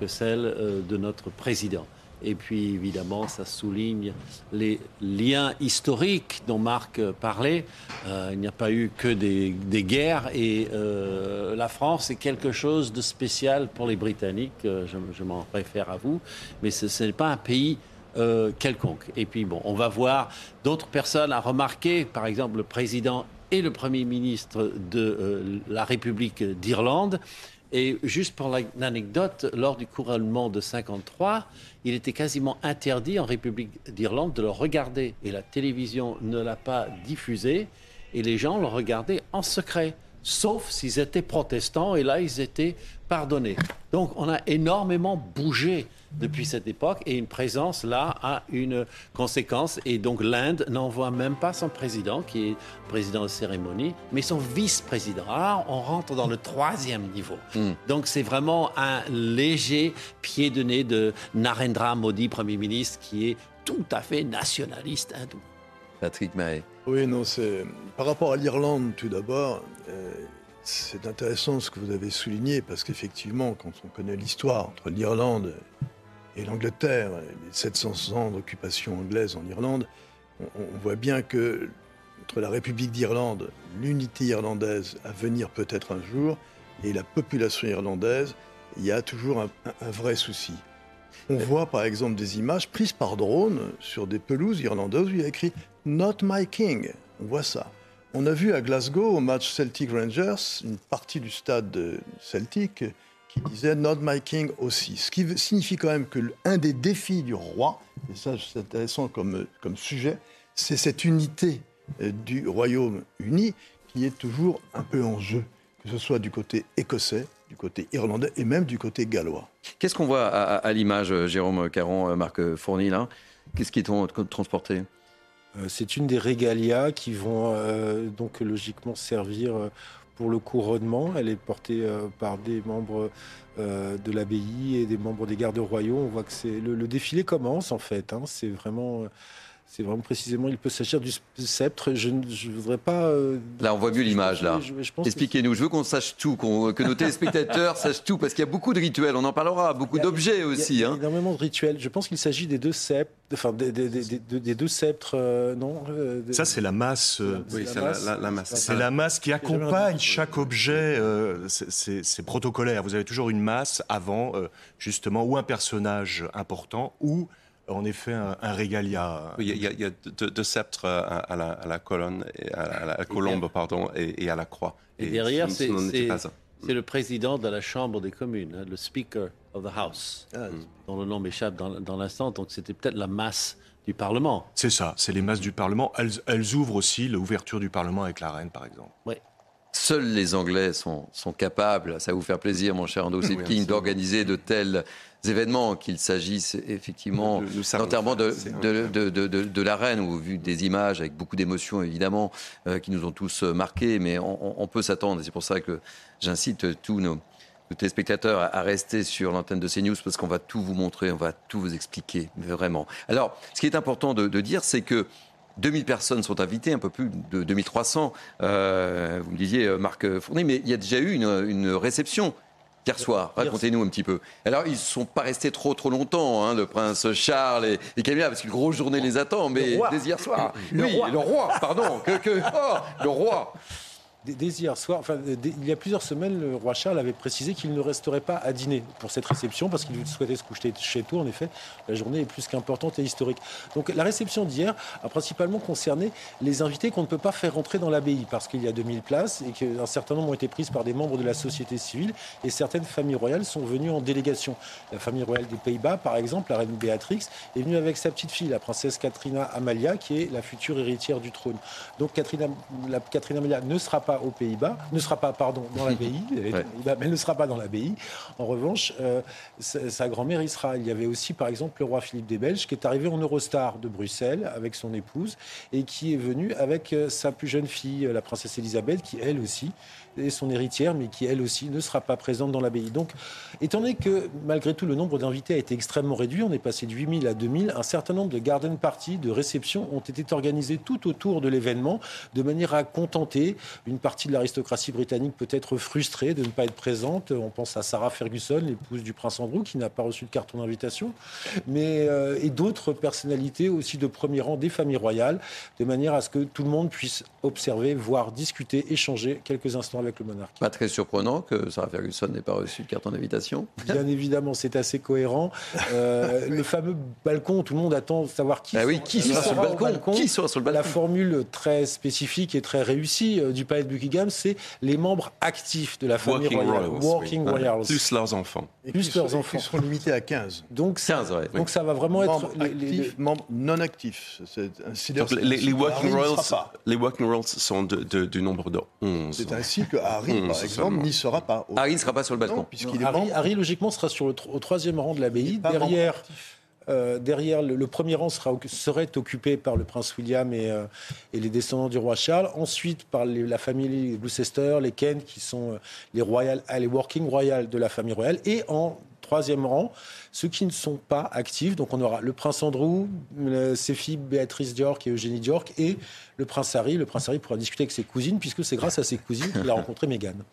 que celle de notre président. Et puis évidemment, ça souligne les liens historiques dont Marc parlait. Euh, il n'y a pas eu que des, guerres et euh, la France est quelque chose de spécial pour les Britanniques. Euh, je m'en réfère à vous, mais ce n'est pas un pays quelconque. Et puis bon, on va voir d'autres personnes à remarquer, par exemple le président et le Premier ministre de la République d'Irlande. Et juste pour la- l'anecdote, lors du couronnement de 53, il était quasiment interdit en République d'Irlande de le regarder. Et la télévision ne l'a pas diffusé. Et les gens le regardaient en secret. sauf s'ils étaient protestants, et là, ils étaient pardonnés. Donc, on a énormément bougé depuis cette époque, et une présence là a une conséquence. Et donc, l'Inde n'envoie même pas son président, qui est président de cérémonie, mais son vice-président. Alors, on rentre dans le troisième niveau. Hmm. Donc, c'est vraiment un léger pied de nez de Narendra Modi, Premier ministre, qui est tout à fait nationaliste hindou. Patrick Mahé. Oui, non, c'est par rapport à l'Irlande tout d'abord. euh, c'est intéressant ce que vous avez souligné parce qu'effectivement, quand on connaît l'histoire entre l'Irlande et l'Angleterre, les 700 ans d'occupation anglaise en Irlande, on, on voit bien que entre la République d'Irlande, l'unité irlandaise à venir peut-être un jour, et la population irlandaise, il y a toujours un, un- vrai souci. On voit par exemple des images prises par drone sur des pelouses irlandaises où il y a écrit Not my king. On voit ça. On a vu à Glasgow, au match Celtic Rangers, une partie du stade de Celtic qui disait Not my king aussi. Ce qui signifie quand même que un des défis du roi, et ça c'est intéressant comme, comme sujet, c'est cette unité euh, du Royaume-Uni qui est toujours un peu en jeu, que ce soit du côté écossais, du côté irlandais et même du côté gallois. Qu'est-ce qu'on voit à, à- à l'image, euh, Jérôme Caron, euh, Marc Fourny, là? Qu'est-ce qui est tran- transporté? Euh, C'est une des régalias qui vont euh, donc logiquement servir euh, pour le couronnement. Elle est portée euh, par des membres euh, de l'abbaye et des membres des gardes royaux. On voit que c'est le, défilé commence en fait. hein. C'est vraiment, euh, c'est vraiment précisément. Il peut s'agir du sceptre. Je ne voudrais pas. euh, Là, on voit mieux l'image, là. Expliquez-nous. Je veux qu'on sache tout, que nos téléspectateurs sachent tout, parce qu'il y a beaucoup de rituels. On en parlera. Beaucoup d'objets Il y a- aussi. il y a hein. énormément de rituels. Je pense qu'il s'agit des deux sceptres, enfin des, des- des- des- des deux sceptres, euh, non euh, Ça, c'est la masse. euh, Oui, c'est la, la- la masse. C'est la masse qui accompagne chaque objet. euh, c'est- protocolaire. Vous avez toujours une masse avant, euh, justement, ou un personnage important, ou en effet un, un régalia. Oui, il y a, il y a deux, deux sceptres à, à la, à la colonne, et à, la, à la colombe, pardon, et, et à la croix. Et derrière, ce c'est le président de la Chambre des communes, hein, le Speaker of the House, Ah, dont le nom m'échappe dans, dans l'instant. Donc c'était peut-être la masse du Parlement. C'est ça, c'est les masses du Parlement. Elles, elles ouvrent aussi l'ouverture du Parlement avec la reine, par exemple. Seuls les Anglais sont, sont capables, ça va vous faire plaisir, mon cher Ando Oui, King, absolument. d'organiser de tels événements, qu'il s'agisse effectivement faire, de, de, de, de- de- de la reine, ou vu des images avec beaucoup d'émotions évidemment, euh, qui nous ont tous euh, marqués, mais on, peut s'attendre, et c'est pour ça que j'incite tous nos, nos téléspectateurs à, à rester sur l'antenne de CNews, parce qu'on va tout vous montrer, on va tout vous expliquer, vraiment. Alors, ce qui est important de, dire, c'est que 2000 personnes sont invitées, un peu plus de 2300. Euh, vous me disiez, euh, Marc Fournier, mais il y a déjà eu une, une réception hier soir. Racontez-nous un petit peu. Alors, ils ne sont pas restés trop trop longtemps, hein, le prince Charles et, et Camilla, parce qu'une grosse journée les attend, mais dès hier soir. Le oui, roi. le roi, pardon. Que, que- oh, le roi. Dès, hier soir, enfin, il y a plusieurs semaines, le roi Charles avait précisé qu'il ne resterait pas à dîner pour cette réception parce qu'il souhaitait se coucher chez tout. En effet, la journée est plus qu'importante et historique. Donc la réception d'hier a principalement concerné les invités qu'on ne peut pas faire rentrer dans l'abbaye parce qu'il y a 2000 places et qu'un certain nombre ont été prises par des membres de la société civile et certaines familles royales sont venues en délégation. La famille royale des Pays-Bas, par exemple, la reine Béatrix, est venue avec sa petite fille, la princesse Katrina Amalia, qui est la future héritière du trône. Donc Katrina, la, Katrina Amalia ne sera pas aux Pays-Bas, ne sera pas, pardon, dans l'abbaye, Ouais. Mais elle ne sera pas dans l'abbaye. En revanche, euh, sa, sa grand-mère y sera. Il y avait aussi, par exemple, le roi Philippe des Belges, qui est arrivé en Eurostar de Bruxelles avec son épouse et qui est venu avec euh, sa plus jeune fille, euh, la princesse Elisabeth, qui elle aussi est son héritière, mais qui elle aussi ne sera pas présente dans l'abbaye. Donc, étant donné que malgré tout le nombre d'invités a été extrêmement réduit, on est passé de 8000 à 2000, un certain nombre de garden parties, de réceptions ont été organisées tout autour de l'événement, de manière à contenter une partie de l'aristocratie britannique peut-être frustrée de ne pas être présente. On pense à Sarah Ferguson, l'épouse du prince Andrew, qui n'a pas reçu de carton d'invitation, mais euh, et d'autres personnalités aussi de premier rang des familles royales, de manière à ce que tout le monde puisse observer, voir, discuter, échanger quelques instants avec le monarque. Pas très surprenant que Sarah Ferguson n'ait pas reçu de carton d'invitation. Bien évidemment, c'est assez cohérent. Euh, le fameux balcon, tout le monde attend de savoir qui, Ah oui, qui sera sur le balcon Qui sera sur le La formule très spécifique et très réussie euh, du palais de Buckingham, c'est les membres actifs de la famille Working royale. Royals, Working oui. Royals. Plus leurs enfants. Et Plus leurs sont- enfants. Qui seront limités à 15. Donc, 15, ouais. donc ça va vraiment être membres les- membres non actifs. C'est les, les n'y Royals, les Working Royals sont de- de- du nombre de 11. C'est ainsi que Harry, Onze par exemple, n'y sera pas. Au- Harry ne sera pas sur le balcon. Non, puisqu'il est Harry, logiquement, sera sur le, tro- au troisième rang de l'abbaye. Derrière, euh, derrière le, le premier rang sera, serait occupé par le prince William et, euh, et les descendants du roi Charles. Ensuite, par les- la famille Gloucester, les Kent, qui sont euh, les, royal, les working royal de la famille royale. Et en troisième rang, ceux qui ne sont pas actifs. Donc on aura le prince Andrew, le- ses filles Béatrice d'York et Eugénie d'York, et le prince Harry. Le prince Harry pourra discuter avec ses cousines, puisque c'est grâce à ses cousines qu'il a rencontré Meghan.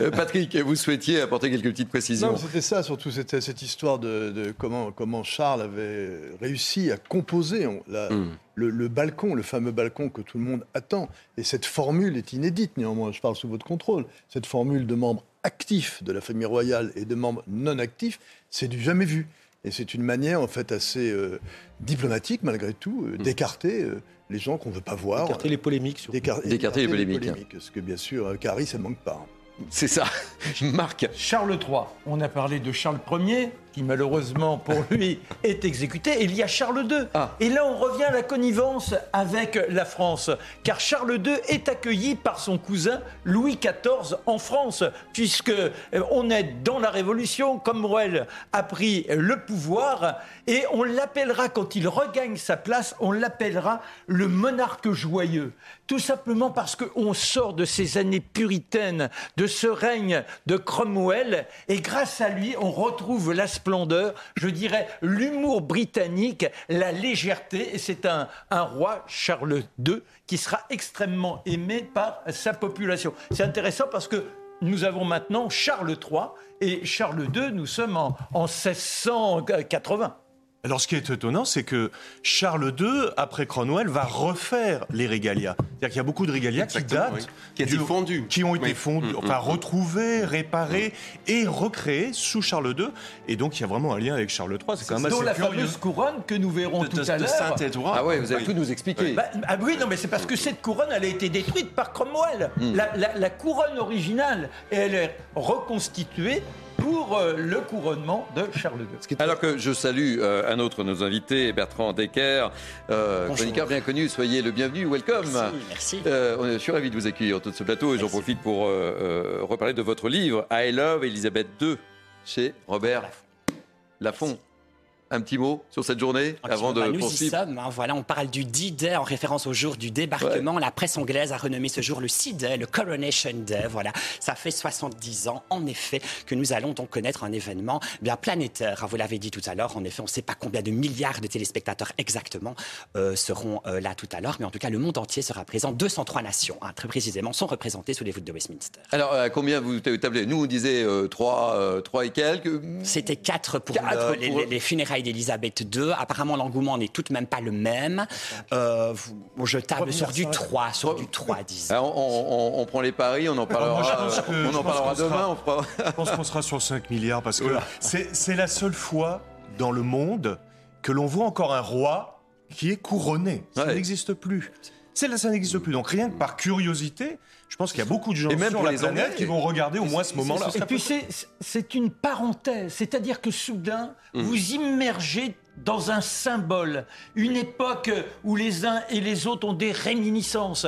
Euh, Patrick, vous souhaitiez apporter quelques petites précisions. c'était ça, surtout, c'était cette histoire de, de comment, comment Charles avait réussi à composer on- la- Mm. le, le balcon, le fameux balcon que tout le monde attend. Et cette formule est inédite, néanmoins, je parle sous votre contrôle. Cette formule de membres actifs de la famille royale et de membres non actifs, c'est du jamais vu. Et c'est une manière, en fait, assez euh, diplomatique, malgré tout, euh, d'écarter euh, les gens qu'on ne veut pas voir. Écarter les polémiques, surtout. D'écar- D'écarter les polémiques. Parce que, bien sûr, euh, Carrie, ça ne manque pas. C'est ça. Marc. Charles III, on a parlé de Charles Ier, qui malheureusement pour lui est exécuté, et il y a Charles II. Ah. Et là, on revient à la connivence avec la France, car Charles II est accueilli par son cousin Louis XIV en France, puisque euh, on est dans la Révolution, Cromwell a pris le pouvoir, et on l'appellera, quand il regagne sa place, on l'appellera le monarque joyeux. Tout simplement parce qu'on sort de ces années puritaines, de ce règne de Cromwell, et grâce à lui, on retrouve la splendeur, je dirais l'humour britannique, la légèreté, et c'est un, un roi, Charles II, qui sera extrêmement aimé par sa population. C'est intéressant parce que nous avons maintenant Charles III, et Charles II, nous sommes en, en 1680. Alors, ce qui est étonnant, c'est que Charles II, après Cromwell, va refaire les régalias. C'est-à-dire qu'il y a beaucoup de régalias qui Exactement, datent, oui. Qui a été du- fondu. qui ont été Oui. fondus, Mm, enfin mm, retrouvés, réparés et recréés sous Charles II. Et donc, il y a vraiment un lien avec Charles III. C'est quand même Dont assez la curieux. fameuse couronne que nous verrons De, tout de- à de l'heure. Saint-Édouard. Ah ouais, vous allez tout nous expliquer. Bah, ah oui, non, mais c'est parce que cette couronne, elle a été détruite par Cromwell. La, la- la couronne originale, elle est reconstituée pour euh, le couronnement de Charles II. Alors que je salue euh, un autre de nos invités, Bertrand Decker, euh, Bonjour. chroniqueur bien connu. Soyez le bienvenu, welcome. Merci, merci. Euh, on est- je suis ravi de vous accueillir autour de ce plateau et j'en profite pour euh, euh, reparler de votre livre I Love Elisabeth II chez Robert Laffont. Un petit mot sur cette journée Ok, avant de bah, nous y sommes. hein, voilà, on parle du D-Day en référence au jour du débarquement. La presse anglaise a renommé ce jour le C-Day, le Coronation Day. Voilà, ça fait 70 ans, en effet, que nous allons donc connaître un événement bien planétaire. Vous l'avez dit tout à l'heure. En effet, on ne sait pas combien de milliards de téléspectateurs exactement euh, seront euh, là tout à l'heure, mais en tout cas, le monde entier sera présent. 203 nations, hein, très précisément, sont représentées sous les voûtes de Westminster. Alors, à combien vous tablez Nous, on disait 3, et quelques. C'était 4 pour, Quatre le- les- pour- les, les funérailles d'Elisabeth II. Apparemment, l'engouement n'est tout de même pas le même. Euh, je table sur du 3, sur du 3, disons. Alors, on, on- on prend les paris, on en parlera, Moi, que- on en parlera sera- demain. on fera- Je pense qu'on sera sur 5 milliards parce que c'est c'est la seule fois dans le monde que l'on voit encore un roi qui est couronné. Ça Ouais. n'existe plus. C'est là, ça n'existe plus. Donc rien que par curiosité, je pense qu'il y a beaucoup de gens Et même sur la les planète Anglais. qui vont regarder au moins ce moment-là. Et puis c'est- c'est une parenthèse, c'est-à-dire que soudain, Mmh. vous immergez dans un symbole, une époque où les uns et les autres ont des réminiscences.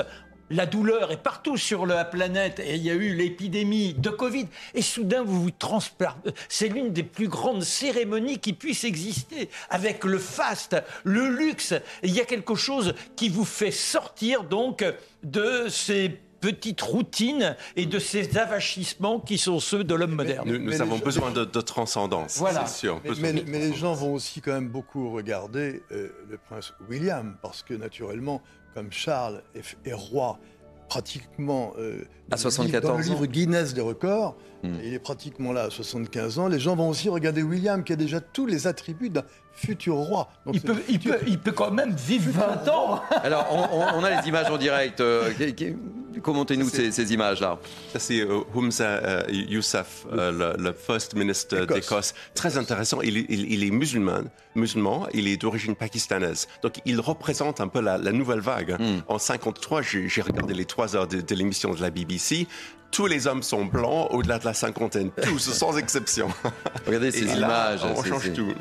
La douleur est partout sur la planète et il y a eu l'épidémie de Covid. Et soudain, vous vous transportez. C'est l'une des plus grandes cérémonies qui puissent exister. Avec le faste, le luxe. Il y a quelque chose qui vous fait sortir donc de ces petites routines et de ces avachissements qui sont ceux de l'homme moderne. Nous, avons besoin de, de transcendance, Voilà. c'est sûr. Mais, besoin mais- de mais les gens vont aussi quand même beaucoup regarder euh, le prince William, parce que naturellement, comme Charles est, est roi pratiquement euh, À dans le livre- 74 dans le livre ans. Guinness des records, Hmm. il est pratiquement là à 75 ans, les gens vont aussi regarder William, qui a déjà tous les attributs d'un futur roi. il, peut, il, peut, il, peut, quand même vivre 20 ans. Alors, on, on, a les images en direct. Euh, Commentez-nous ces, ces images-là? Ça, c'est euh, Humza euh, Yousaf, euh, le, le, First Minister d'Écosse. Très intéressant. Il, il, il, est musulman, musulman, il est d'origine pakistanaise. Donc, il représente un peu la, la nouvelle vague. Mm. En 53, j'ai regardé les trois heures de, de l'émission de la BBC tous les hommes sont blancs au-delà de la cinquantaine, tous, sans exception. Regardez ces Et images. Là, on change tout.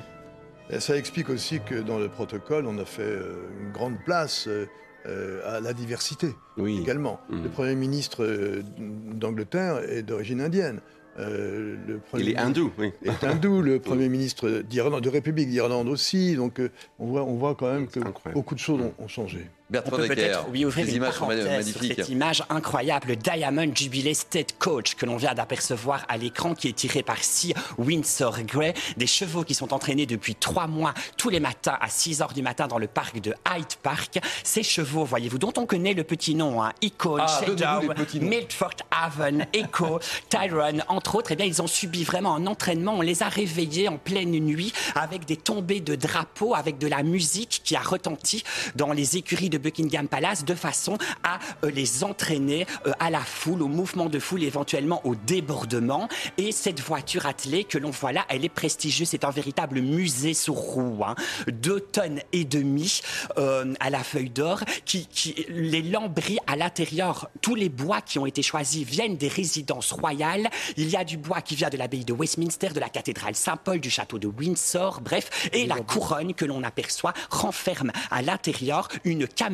Ça explique aussi que dans le protocole, on a fait une grande place euh, à la diversité oui. également. Mmh. Le Premier ministre euh, d'Angleterre est d'origine indienne. Euh, le premier il est hindou, oui. Est hindou, le Premier ministre d'Irlande, de République d'Irlande aussi. Donc euh, on, voit, on voit quand même que beaucoup de choses ont, ont changé. Bertrand on peut peut-être oui, ouvrir une images sur cette image incroyable, Diamond Jubilee State Coach que l'on vient d'apercevoir à l'écran, qui est tiré par Sir Windsor Grey, des chevaux qui sont entraînés depuis trois mois tous les matins à 6 heures du matin dans le parc de Hyde Park. Ces chevaux, voyez-vous, dont on connaît le petit nom, hein, Icon, Ah, Shadow. Milford Haven, Echo, Tyrone, entre autres, eh bien, ils ont subi vraiment un entraînement. On les a réveillés en pleine nuit avec des tombées de drapeaux, avec de la musique qui a retenti dans les écuries de Buckingham Palace de façon à euh, les entraîner euh, à la foule, au mouvement de foule, éventuellement au débordement. Et cette voiture attelée que l'on voit là, elle est prestigieuse. C'est un véritable musée sur roue. Hein. Deux tonnes et demie euh, à la feuille d'or. Qui, qui, les lambris à l'intérieur, tous les bois qui ont été choisis viennent des résidences royales. Il y a du bois qui vient de l'abbaye de Westminster, de la cathédrale Saint-Paul, du château de Windsor, bref. Et la couronne que l'on aperçoit renferme à l'intérieur une caméra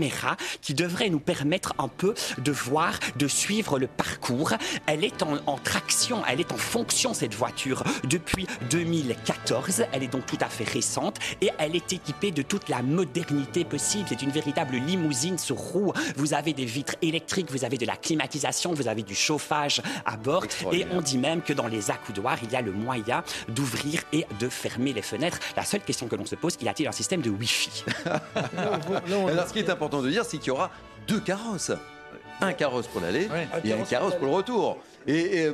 qui devrait nous permettre un peu de voir, de suivre le parcours. Elle est en, en, traction, elle est en fonction, cette voiture, depuis 2014. Elle est donc tout à fait récente et elle est équipée de toute la modernité possible. C'est une véritable limousine sur roue. Vous avez des vitres électriques, vous avez de la climatisation, vous avez du chauffage à bord et on dit même que dans les accoudoirs, il y a le moyen d'ouvrir et de fermer les fenêtres. La seule question que l'on se pose, y a-t-il un système de Wi-Fi? Alors, ce qui est important de dire, c'est qu'il y aura deux carrosses. Un carrosse pour l'aller et un carrosse pour le retour. Et, et, euh,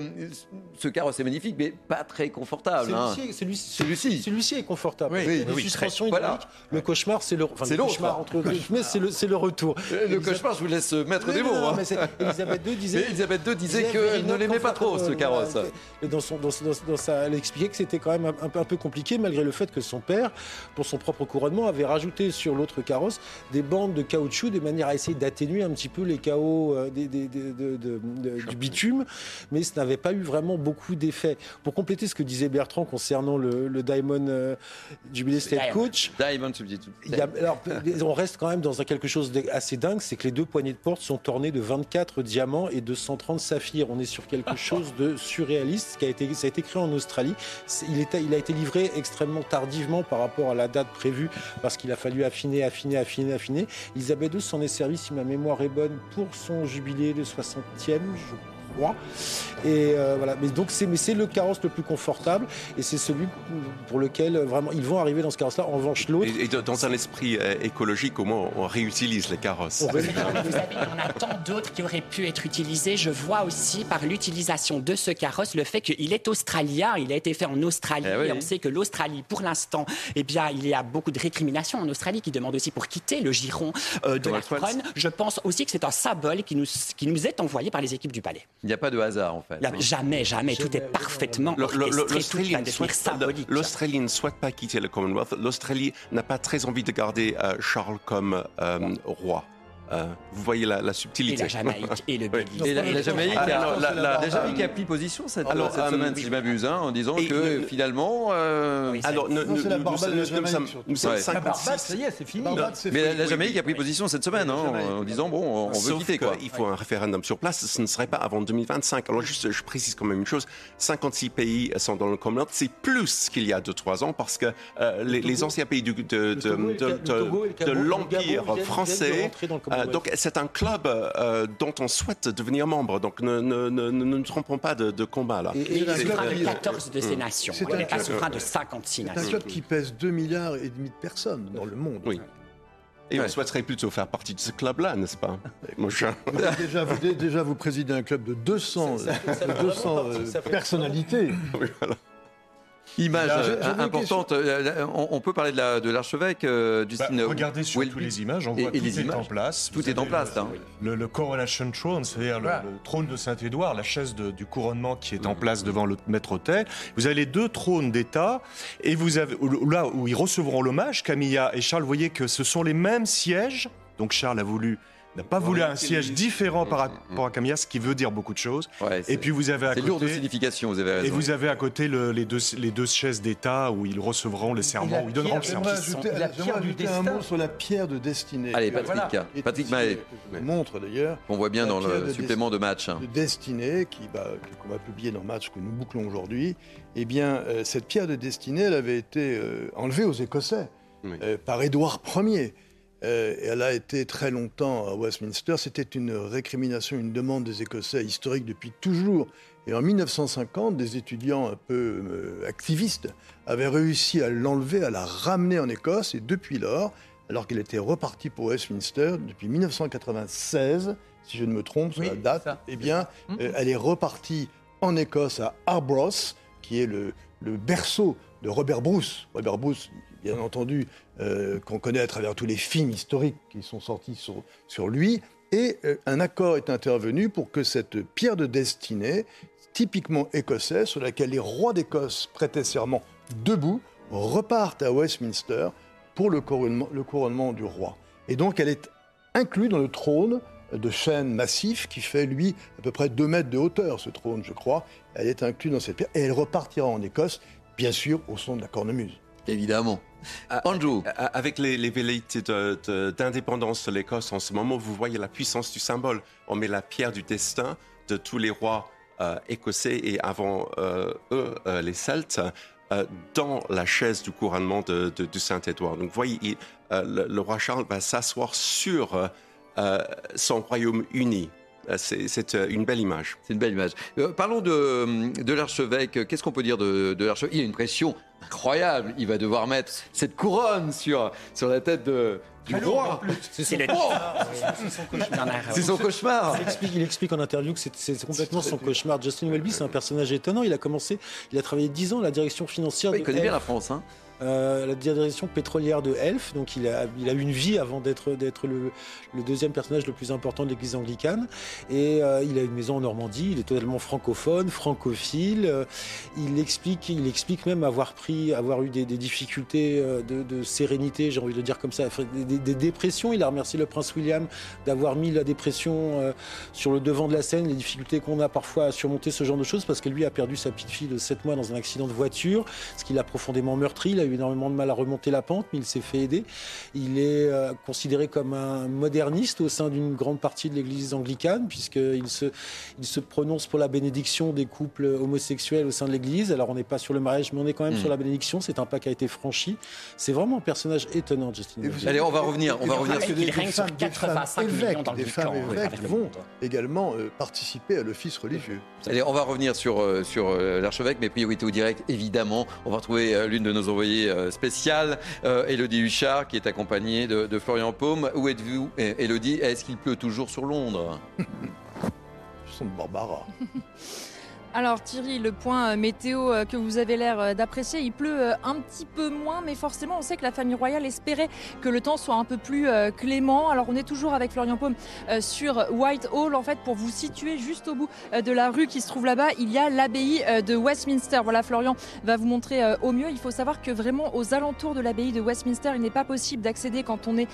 ce carrosse est magnifique, mais pas très confortable. hein. Celui-ci celui Celui-ci. celui-ci est confortable. Oui, Il y a des oui, suspensions très- voilà. Le cauchemar, c'est le, enfin, le cauchemar entre mais c'est le, le retour. Le Elisabeth- cauchemar, je vous laisse mettre Oui, des mots. non, hein. mais Elisabeth II disait. Elisabeth II disait disait qu'elle ne l'aimait pas trop, ce carrosse. Voilà. Et dans son, dans, dans- dans sa, elle expliquait que c'était quand même un, un peu, un peu compliqué, malgré le fait que son père, pour son propre couronnement, avait rajouté sur l'autre carrosse des bandes de caoutchouc de manière à essayer d'atténuer un petit peu les chaos euh, des, des- des- de- de- de- du bitume, mais ça n'avait pas eu vraiment beaucoup d'effet. Pour compléter ce que disait Bertrand concernant le, le Diamond euh, Jubilee State. Coach, Diamond il y a- alors, on reste quand même dans un quelque chose d'assez dingue, c'est que les deux poignées de porte sont ornées de 24 diamants et de 130 saphirs. On est sur quelque chose de surréaliste. Qui a été, ça a été créé en Australie. Il, était- il a été livré extrêmement tardivement par rapport à la date prévue parce qu'il a fallu affiner, affiner, affiner, affiner. Elisabeth II s'en est servi, si ma mémoire est bonne, pour son jubilé de 60e, je Et euh, voilà. Mais donc c'est mais c'est le carrosse le plus confortable et c'est celui pour lequel euh, vraiment ils vont arriver dans ce carrosse-là. En revanche, l'autre. Et, dans un esprit euh, écologique, au moins, on réutilise les carrosses. Vous avez, il y en a tant d'autres qui auraient pu être utilisés. Je vois aussi par l'utilisation de ce carrosse le fait qu'il est australien, il a été fait en Australie. Eh oui. Et on sait que l'Australie, pour l'instant, eh bien, il y a beaucoup de récriminations en Australie qui demandent aussi pour quitter le giron euh, de la couronne. Je pense aussi que c'est un symbole qui nous, qui nous est envoyé par les équipes du palais. Il n'y a pas de hasard, en fait. A- jamais, jamais, tout est parfaitement l'Australie ne souhaite pas quitter le Commonwealth. L'Australie n'a pas très envie de garder euh, Charles comme euh, roi. Euh, vous voyez la, la Et subtilité. la Jamaïque et le. Belize. Et la, la Jamaïque, Ah, la- la- la Jamaïque euh, a pris position cette, alors, cette euh, semaine, oui. si je m'abuse, hein, en disant Et que le- finalement. euh, Oui, Alors, nous, Non, nous- c'est la nous- de nous Jamaïque, sommes, nous sommes Ouais. La 56. Barbade, ça y est, c'est fini. Barbade, c'est mais la, Jamaïque oui. a pris position cette semaine, hein, en disant bon, on veut Sauf quitter quoi. qu'il faut un référendum sur place, ce ne serait pas avant 2025. Alors juste, je précise quand même une chose, 56 pays sont dans le Commonwealth, c'est plus qu'il y a 2-3 ans parce que euh, les, anciens pays de, et et l'Empire français. Euh, donc c'est un club euh, dont on souhaite devenir membre. Donc ne, ne, ne, ne nous trompons pas de, de combat là. Et- Et il très- de 14 de ces nations. C'est Il un n'est pas souverain de 56 C'est un nations. club qui pèse 2 milliards et demi de personnes dans le monde. Oui. Et Ouais. on souhaiterait plutôt faire partie de ce club-là, n'est-ce pas mon cher? Déjà, vous, dé- déjà, vous présidez un club de 200, Ça- ça- ça de fait 200 vraiment partie, euh, personnalités. Oui, voilà. Image Là, euh, importante. Euh, On, on peut parler de la- de l'archevêque, euh, Bah, Justine. regardez sur toutes les images, on Et- voit et tout les est images. en place. Tout Vous est en place, le, là. Le, le coronation throne, c'est-à-dire le- Voilà. le, trône de Saint-Édouard, la chaise de- du couronnement qui est en place devant le maître-autel. Vous avez les deux trônes d'État et vous avez là où ils recevront l'hommage, Camilla et Charles. Vous voyez que ce sont les mêmes sièges. Donc Charles a voulu n'a pas voulu un siège différent par rapport à Camilla, ce qui veut dire beaucoup de choses. et puis vous avez à C'est lourd de côté signification, vous avez raison. et vous avez à côté le- les, deux, les deux chaises d'État où ils recevront les serments, où ils donneront le serment. J'aimerais ajouter, un mot sur la pierre de destinée. Allez, Patrick, est Patrick Mahé. montre d'ailleurs. On voit bien dans le de supplément de match. hein. de destinée qui bah, qu'on va publier dans Match que nous bouclons aujourd'hui, eh bien, euh, cette pierre de destinée, elle avait été euh, enlevée aux Écossais euh, par Édouard Ier. Euh, elle a été très longtemps à Westminster. C'était une récrimination, une demande des Écossais historique depuis toujours. Et en 1950, des étudiants un peu euh, activistes avaient réussi à l'enlever, à la ramener en Écosse. Et depuis lors, alors qu'elle était repartie pour Westminster, depuis 1996, si je ne me trompe sur la date, eh bien, euh, elle est repartie en Écosse à Arbroath, qui est le, le berceau de Robert Bruce. Robert Bruce, bien entendu, euh, qu'on connaît à travers tous les films historiques qui sont sortis sur, lui. Et euh, un accord est intervenu pour que cette pierre de destinée, typiquement écossaise, sur laquelle les rois d'Écosse prêtaient serment debout, repartent à Westminster pour le couronnement, du roi. Et donc elle est incluse dans le trône de chêne massif qui fait, lui, à peu près 2 mètres de hauteur, ce trône, je crois. Elle est incluse dans cette pierre et elle repartira en Écosse, bien sûr, au son de la cornemuse. Évidemment. Andrew. Avec les, les velléités de- d'indépendance de, l'Écosse en ce moment, vous voyez la puissance du symbole. On met la pierre du destin de tous les rois euh, écossais et avant euh, eux, euh, les Celtes, dans la chaise du couronnement de, Saint-Édouard. Donc, vous voyez, il- le, le roi Charles va s'asseoir sur son royaume uni. Euh, C'est euh, une belle image. C'est une belle image. Euh, parlons de, de l'archevêque. Qu'est-ce qu'on peut dire de, de l'archevêque? Il y a une pression incroyable. Il va devoir mettre cette couronne sur, sur la tête de, du roi. C'est le- Oh C'est son cauchemar. C'est son cauchemar. Il explique, il explique en interview que c'est- complètement son cauchemar. Justin Welby, c'est un personnage étonnant. Il a commencé, il a travaillé 10 ans à la direction financière Ouais, de il connaît bien la France. Hein. Euh, la direction pétrolière de Elf, donc il a, eu une vie avant d'être le, deuxième personnage le plus important de l'Église anglicane. Et euh, il a une maison en Normandie. Il est totalement francophone, francophile. Euh, il explique, il explique même avoir eu des, difficultés de, sérénité, j'ai envie de le dire comme ça, des, dépressions. Il a remercié le prince William d'avoir mis la dépression sur le devant de la scène, les difficultés qu'on a parfois à surmonter ce genre de choses, parce que lui a perdu sa petite fille de 7 mois dans un accident de voiture, ce qui l'a profondément meurtri. Il a eu énormément de mal à remonter la pente, mais il s'est fait aider. Il est euh, considéré comme un moderniste au sein d'une grande partie de l'église anglicane, puisqu'il se, il se prononce pour la bénédiction des couples homosexuels au sein de l'église. Alors on n'est pas sur le mariage, mais on est quand même Mm. sur la bénédiction. C'est un pas qui a été franchi. C'est vraiment un personnage étonnant, Justin. Allez, on va revenir. On va revenir sur- sur Il règne sur 85 évêques, millions dans le des femmes évêques vont également euh, participer à l'office religieux. Allez, on va revenir sur, euh, sur euh, l'archevêque, mais priorité au direct, évidemment. On va retrouver euh, l'une de nos envoyées euh, spéciales, euh, Elodie Huchard, qui est accompagnée de, de Florian Paume. Où êtes-vous, Elodie Est-ce qu'il pleut toujours sur Londres? Je sens de Barbara. Alors Thierry, le point euh, météo euh, que vous avez l'air euh, d'apprécier, il pleut un petit peu moins, mais forcément on sait que la famille royale espérait que le temps soit un peu plus clément. Alors on est toujours avec Florian Paume sur Whitehall, en fait pour vous situer juste au bout de la rue qui se trouve là-bas, il y a l'abbaye de Westminster. Voilà, Florian va vous montrer au mieux. Il faut savoir que vraiment aux alentours de l'abbaye de Westminster, il n'est pas possible d'accéder quand on est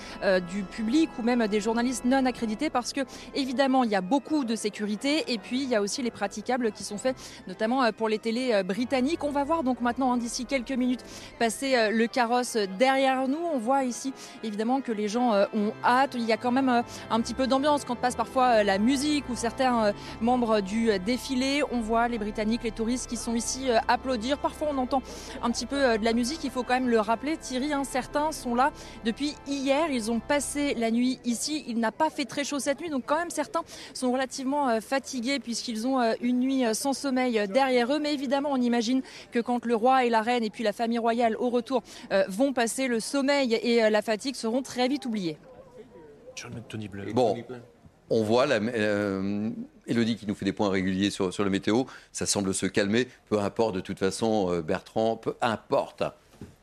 du public ou même des journalistes non accrédités parce que évidemment il y a beaucoup de sécurité et puis il y a aussi les praticables qui sont faits notamment euh, pour les télés euh, britanniques. On va voir donc maintenant hein, d'ici quelques minutes passer euh, le carrosse derrière nous. On voit ici évidemment que les gens ont hâte. Il y a quand même un petit peu d'ambiance quand passe parfois la musique ou certains membres du défilé. On voit les Britanniques, les touristes qui sont ici applaudir. Parfois on entend un petit peu de la musique. Il faut quand même le rappeler, Thierry. hein, certains sont là depuis hier. Ils ont passé la nuit ici. Il n'a pas fait très chaud cette nuit, donc quand même certains sont relativement fatigués puisqu'ils ont une nuit sans sommeil euh, derrière eux. Mais évidemment, on imagine que quand le roi et la reine et puis la famille royale au retour euh, vont passer, le sommeil et euh, la fatigue seront très vite oubliés. Bon, on voit la, euh, Elodie qui nous fait des points réguliers sur, sur le météo. Ça semble se calmer. Peu importe, de toute façon, Bertrand, peu importe.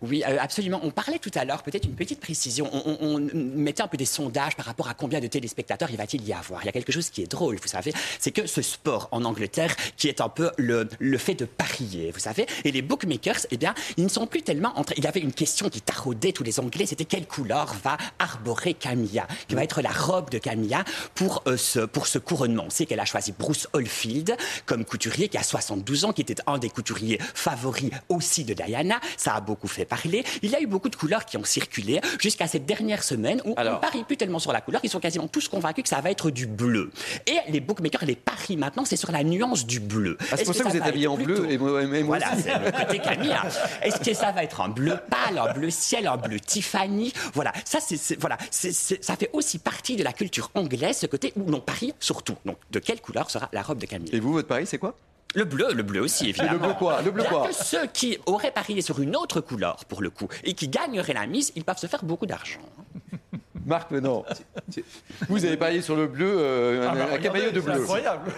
Oui, euh, absolument. On parlait tout à l'heure, peut-être une petite précision. On, mettait un peu des sondages par rapport à combien de téléspectateurs il va-t-il y avoir. Il y a quelque chose qui est drôle, vous savez, c'est que ce sport en Angleterre, qui est un peu le, le fait de parier, vous savez, et les bookmakers, eh bien, ils ne sont plus tellement entre. Il y avait une question qui taraudait tous les Anglais, c'était quelle couleur va arborer Camilla, qui va être la robe de Camilla pour, euh, ce, pour ce couronnement. On sait qu'elle a choisi Bruce Oldfield comme couturier qui a 72 ans, qui était un des couturiers favoris aussi de Diana. Ça a beaucoup fait Il y a eu beaucoup de couleurs qui ont circulé jusqu'à cette dernière semaine où on ne parie plus tellement sur la couleur. Ils sont quasiment tous convaincus que ça va être du bleu. Et les bookmakers, les paris maintenant, c'est sur la nuance du bleu. Ah, c'est Est-ce pour ça que ça vous êtes habillé en bleu et moi, et moi voilà, c'est le côté Camilla. Est-ce que ça va être un bleu pâle, un bleu ciel, un bleu Tiffany? Voilà, ça, c'est, c'est- voilà, ça fait aussi partie de la culture anglaise, ce côté où l'on parie sur tout. Donc, de quelle couleur sera la robe de Camille? Et vous, votre pari, c'est quoi? Le bleu, le bleu aussi, évidemment. Le bleu quoi Le bleu Bien quoi que ceux qui auraient parié sur une autre couleur, pour le coup, et qui gagneraient la mise, ils peuvent se faire beaucoup d'argent. Marc Menon, vous avez parié sur le bleu, euh, un, Ah bah, un camaillot de regardez, c'est bleu. incroyable.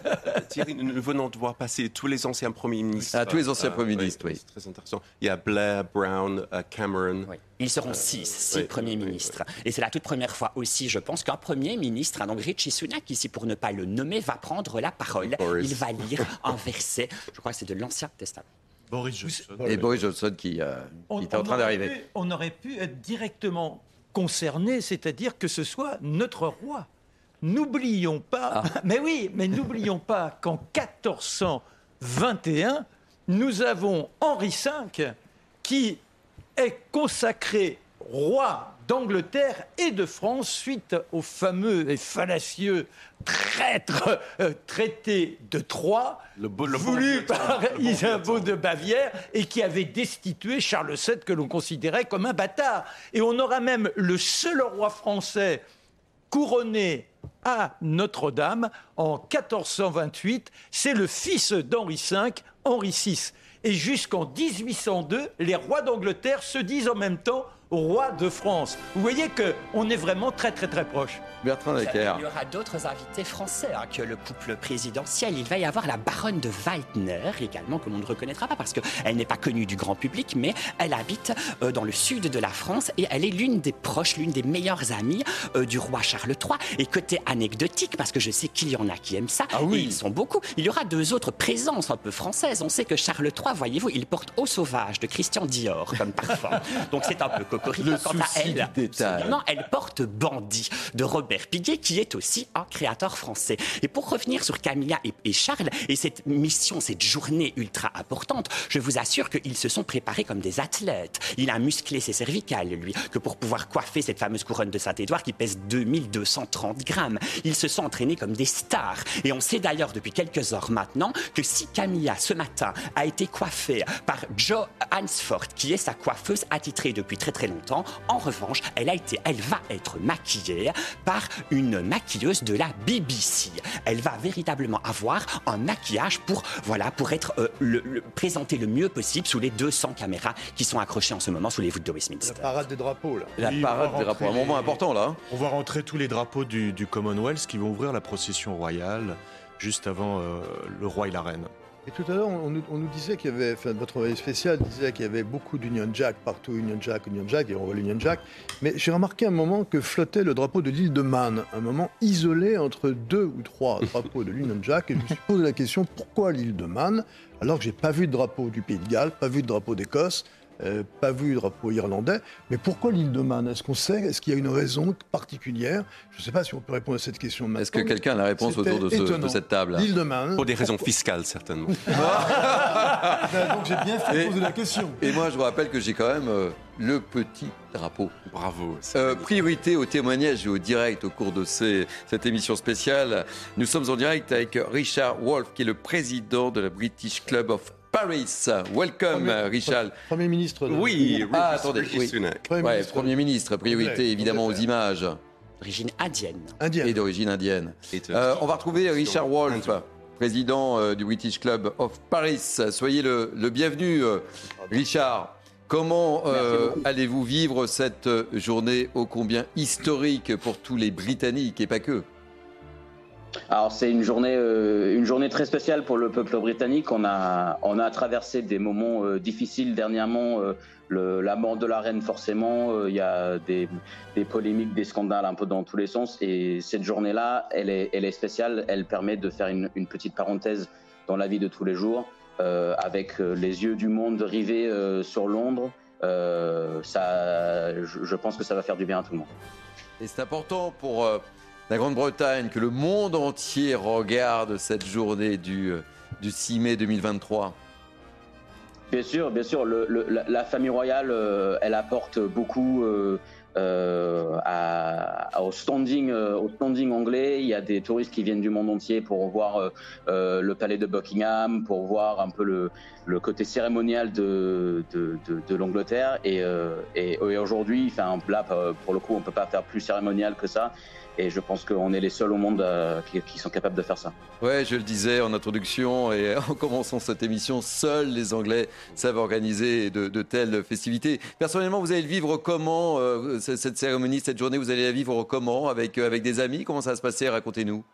Thierry, nous nous venons de voir passer tous les anciens premiers ministres. Ah, tous les anciens Euh, premiers ministres, oui. C'est très intéressant. Il y a Blair, Brown, euh, Cameron. Ils seront six, six oui, premiers oui, oui, ministres. Et c'est la toute première fois aussi, je pense, qu'un premier ministre, donc Richie Sunak, ici pour ne pas le nommer, va prendre la parole. Boris. Il va lire un verset, je crois que c'est de l'Ancien Testament. Boris Johnson. Et Boris Johnson qui, euh, qui est en train aurait d'arriver. pu- on aurait pu être directement concerné, c'est-à-dire que ce soit notre roi. N'oublions pas, mais oui, mais n'oublions pas qu'en 1421, nous avons Henri V qui est consacré roi d'Angleterre et de France suite au fameux et fallacieux traître euh, traité de Troyes le voulu bon par Isabeau de Bavière et qui avait destitué Charles VII que l'on considérait comme un bâtard. Et on aura même le seul roi français couronné à Notre-Dame en 1428. C'est le fils d'Henri V, Henri VI. Et jusqu'en 1802, les rois d'Angleterre se disent en même temps roi de France. Vous voyez qu'on est vraiment très très très proche. Bertrand Il y aura d'autres invités français hein, que le couple présidentiel. Il va y avoir la baronne de Waldner également, que l'on ne reconnaîtra pas parce qu'elle n'est pas connue du grand public, mais elle habite euh, dans le sud de la France et elle est l'une des proches, l'une des meilleures amies euh, du roi Charles III. Et côté anecdotique, parce que je sais qu'il y en a qui aiment ça, et ils sont beaucoup, il y aura deux autres présences un peu françaises. On sait que Charles III, voyez-vous, il porte Eau Sauvage de Christian Dior comme parfum. Donc c'est un peu cocorico Le quant à elle. du détail. Non, elle porte Bandit de Robert Piguet, qui est aussi un créateur français. Et pour revenir sur Camilla et, et Charles, et cette mission, cette journée ultra importante, je vous assure qu'ils se sont préparés comme des athlètes. Il a musclé ses cervicales, lui, que pour pouvoir coiffer cette fameuse couronne de Saint-Édouard qui pèse 2230 grammes. Ils se sont entraînés comme des stars. Et on sait d'ailleurs depuis quelques heures maintenant que si Camilla, ce matin, a été coiffée par Jo Hansford, qui est sa coiffeuse attitrée depuis très très longtemps, en revanche, elle, a été, elle va être maquillée par une maquilleuse de la BBC. Elle va véritablement avoir un maquillage pour, voilà, pour être euh, le, le- présenté le mieux possible sous les 200 caméras qui sont accrochées en ce moment sous les voûtes de Westminster. La parade des drapeaux, là. La Oui, parade des drapeaux, un moment les- important là. hein. On va rentrer tous les drapeaux du, du Commonwealth qui vont ouvrir la procession royale juste avant euh, le roi et la reine. Et tout à l'heure, on, nous- disait qu'il y avait, enfin, votre envoyé spécial disait qu'il y avait beaucoup d'Union Jack partout, Union Jack, Union Jack, et on voit l'Union Jack. Mais j'ai remarqué un moment que flottait le drapeau de l'île de Man, un moment isolé entre deux ou trois drapeaux de l'Union Jack. Et je me suis posé la question pourquoi l'île de Man, alors que j'ai pas vu de drapeau du Pays de Galles, pas vu de drapeau d'Écosse. Euh, pas vu de drapeau irlandais, mais pourquoi l'île de Man? Est-ce qu'on sait? Est-ce qu'il y a une raison particulière? Je ne sais pas si on peut répondre à cette question maintenant. Est-ce que quelqu'un a la réponse autour de, ce- de cette table? L'île de Man. Pour des raisons fiscales, certainement. Ben, donc j'ai bien fait de poser la question. Et moi, je vous rappelle que j'ai quand même euh, le petit drapeau. Bravo. Euh, priorité au témoignage et au direct au cours de ces- cette émission spéciale. Nous sommes en direct avec Richard Wolf, qui est le président de la British Club of Paris. Welcome, Premier- Richard. Premier ministre. de- Oui, Ah, attendez, oui. Premier Ouais, ministre. Premier ministre, priorité évidemment aux images D'origine indienne. Indien. et d'origine indienne. Euh, Euh, on va retrouver Richard Wolf, président euh, du British Club of Paris. Soyez le, le bienvenu, euh, Richard. Comment euh, allez-vous vivre cette euh, journée ô combien historique pour tous les Britanniques et pas que? Alors c'est une journée, une journée très spéciale pour le peuple britannique. On a, on a traversé des moments difficiles dernièrement la mort de la reine, forcément, euh, il y a des, polémiques, des scandales un peu dans tous les sens. Et cette journée-là, elle est, elle est spéciale. Elle permet de faire une, petite parenthèse dans la vie de tous les jours, euh, avec euh, les yeux du monde rivés sur Londres. ça, je, pense que ça va faire du bien à tout le monde. Et c'est important pour la Grande-Bretagne que le monde entier regarde cette journée du, du 6 mai 2023. Bien sûr, bien sûr. La, famille royale, euh, elle apporte beaucoup euh, euh, au standing, au standing anglais. Il y a des touristes qui viennent du monde entier pour voir le palais de Buckingham, pour voir un peu le, côté cérémonial de, l'Angleterre. Et, aujourd'hui, enfin, pour le coup, on peut pas faire plus cérémonial que ça. Et je pense qu'on est les seuls au monde euh, qui, sont capables de faire ça. Ouais, je le disais en introduction et en commençant cette émission, seuls les Anglais savent organiser de, telles festivités. Personnellement, vous allez le vivre comment euh, cette cérémonie, cette journée Vous allez la vivre comment avec, euh, avec des amis? Comment ça va se passer? Racontez-nous.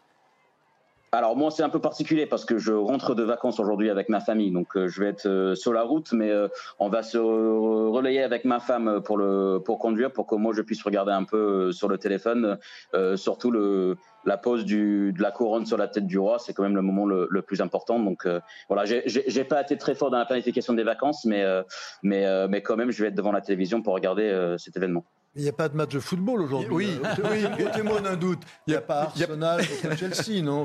Alors moi c'est un peu particulier parce que je rentre de vacances aujourd'hui avec ma famille, donc euh, je vais être euh, sur la route, mais euh, on va se relayer avec ma femme pour le pour conduire, pour que moi je puisse regarder un peu sur le téléphone, surtout le la pose du, de la couronne sur la tête du roi, c'est quand même le moment le, plus important. Donc voilà, j'ai pas été très fort dans la planification des vacances, mais mais mais quand même je vais être devant la télévision pour regarder cet événement. Il n'y a pas de match de football aujourd'hui. Oui, oui, mettez-moi d'un doute. Il n'y a, pas Arsenal contre Chelsea, non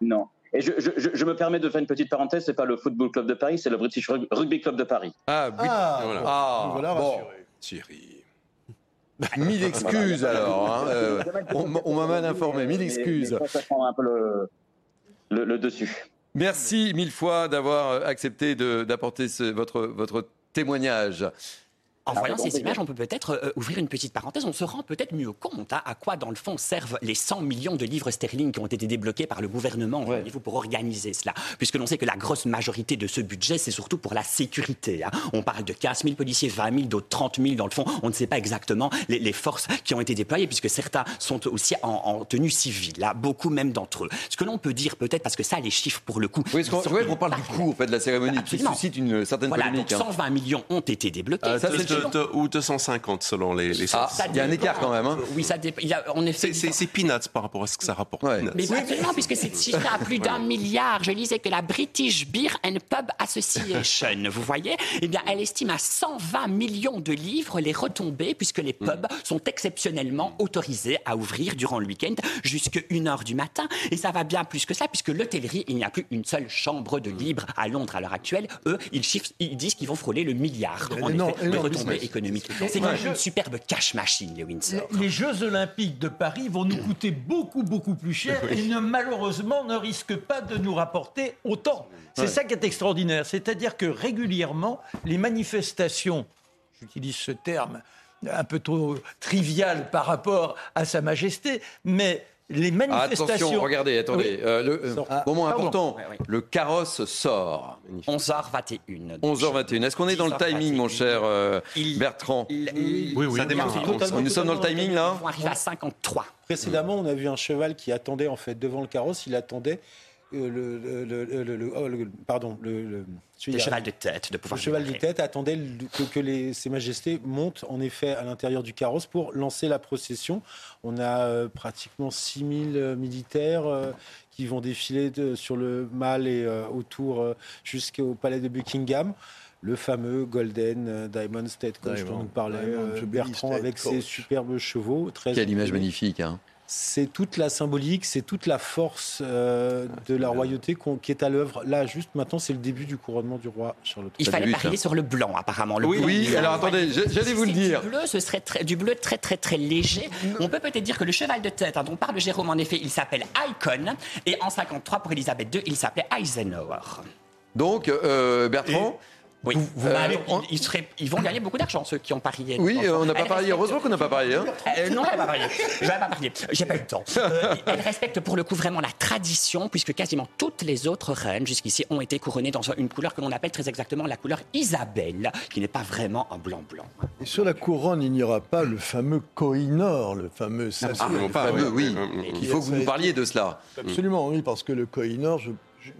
Non. Et je, je, je, me permets de faire une petite parenthèse, c'est pas le Football Club de Paris, c'est le British Rugby Club de Paris. Ah, oui. ah, voilà. ah voilà bon. Thierry. Mille excuses alors. Hein. Euh, on, m'a mal informé. Mille excuses. ça prend un peu le, le, le dessus. Merci mille fois d'avoir accepté d'apporter votre, votre témoignage. En ah, voyant ces images, on peut peut-être euh, ouvrir une petite parenthèse. On se rend peut-être mieux compte hein, à quoi, dans le fond, servent les 100 millions de livres sterling qui ont été débloqués par le gouvernement au niveau pour organiser cela. Puisque l'on sait que la grosse majorité de ce budget, c'est surtout pour la sécurité. Hein. On parle de 15 000 policiers, 20 000, d'autres 30 000. Dans le fond, on ne sait pas exactement les, forces qui ont été déployées, puisque certains sont aussi en, tenue civile. Là, beaucoup même d'entre eux. Ce que l'on peut dire peut-être, parce que ça, les chiffres pour le coup. Oui, parce qu'on parle du coût en fait, de la cérémonie, qui suscite une certaine voilà, polémique. Donc 120 hein. millions ont été débloqués. Euh, ça, ou 250 selon les, les ah, il y a un écart quand même. Hein. Oui, ça dépend. C'est peanuts par rapport à ce que ça rapporte. Mais maintenant, puisque c'est chiffré à plus d'un milliard, je lisais que la British Beer and Pub Association, vous voyez, eh bien, elle estime à 120 millions de livres les retombées, puisque les pubs mm. sont exceptionnellement autorisés à ouvrir durant le week-end jusqu'à 1h du matin. Et ça va bien plus que ça, puisque l'hôtellerie, il n'y a plus une seule chambre de libre à Londres à l'heure actuelle. Eux, ils, ils disent qu'ils vont frôler le milliard en effet, de retombées économiques. C'est une superbe cash machine, les Windsor. Les, Jeux Olympiques de Paris vont nous coûter beaucoup, beaucoup plus cher et ne, malheureusement ne risquent pas de nous rapporter autant. C'est ça qui est extraordinaire. C'est-à-dire que régulièrement, les manifestations, j'utilise ce terme un peu trop trivial par rapport à Sa Majesté, mais les manifestations. attention, regardez, attendez. Euh, le euh, moment important, le carrosse sort. 11h21. 11h21. Est-ce qu'on est dans le timing, mon cher euh, Bertrand Oui, oui. Ça démarre. Nous sommes dans le timing, là On arrive à 53. Précédemment, on a vu un cheval qui attendait, en fait, devant le carrosse. Il attendait le, le, oh, pardon, le, cheval de tête de pouvoir. Le cheval de tête attendait que, que les, Ses Majestés montent en effet à l'intérieur du carrosse pour lancer la procession. On a euh, pratiquement 6000 euh, militaires euh, qui vont défiler sur le Mall et autour jusqu'au palais de Buckingham le fameux Golden Diamond State Coach dont nous parlait Bertrand avec ses superbes chevaux. Très Quelle image magnifique. Hein c'est toute la symbolique, c'est toute la force euh, de la royauté qui est à l'œuvre. Là, juste maintenant, c'est le début du couronnement du roi Charles Il fallait parier sur le blanc, apparemment. Le oui, oui. Alors attendez, j'allais vous le dire. Du bleu, ce serait très, du bleu très très très léger. On peut peut-être dire que le cheval de tête hein, dont parle Jérôme, en effet, il s'appelle Icon, et en 53 pour Elisabeth II, il s'appelait Eisenhower. Donc, euh, Bertrand. Oui, bah, ils, seraient- ils vont gagner beaucoup d'argent, ceux qui ont parié. Oui, on n'a pas parié. Heureusement qu'on n'a pas parié. hein. Euh, non, elle va pas parier. Je pas parier. J'ai pas eu le temps. Euh, elle respecte pour le coup vraiment la tradition, puisque quasiment toutes les autres reines jusqu'ici ont été couronnées dans une couleur que l'on appelle très exactement la couleur Isabelle, qui n'est pas vraiment un blanc-blanc. Et sur la couronne, il n'y aura pas le fameux Koh-i-Noor, le fameux Ah, saphir. le fameux, oui. Il faut que vous nous parliez de cela. Absolument, oui, parce que le Koh-i-Noor,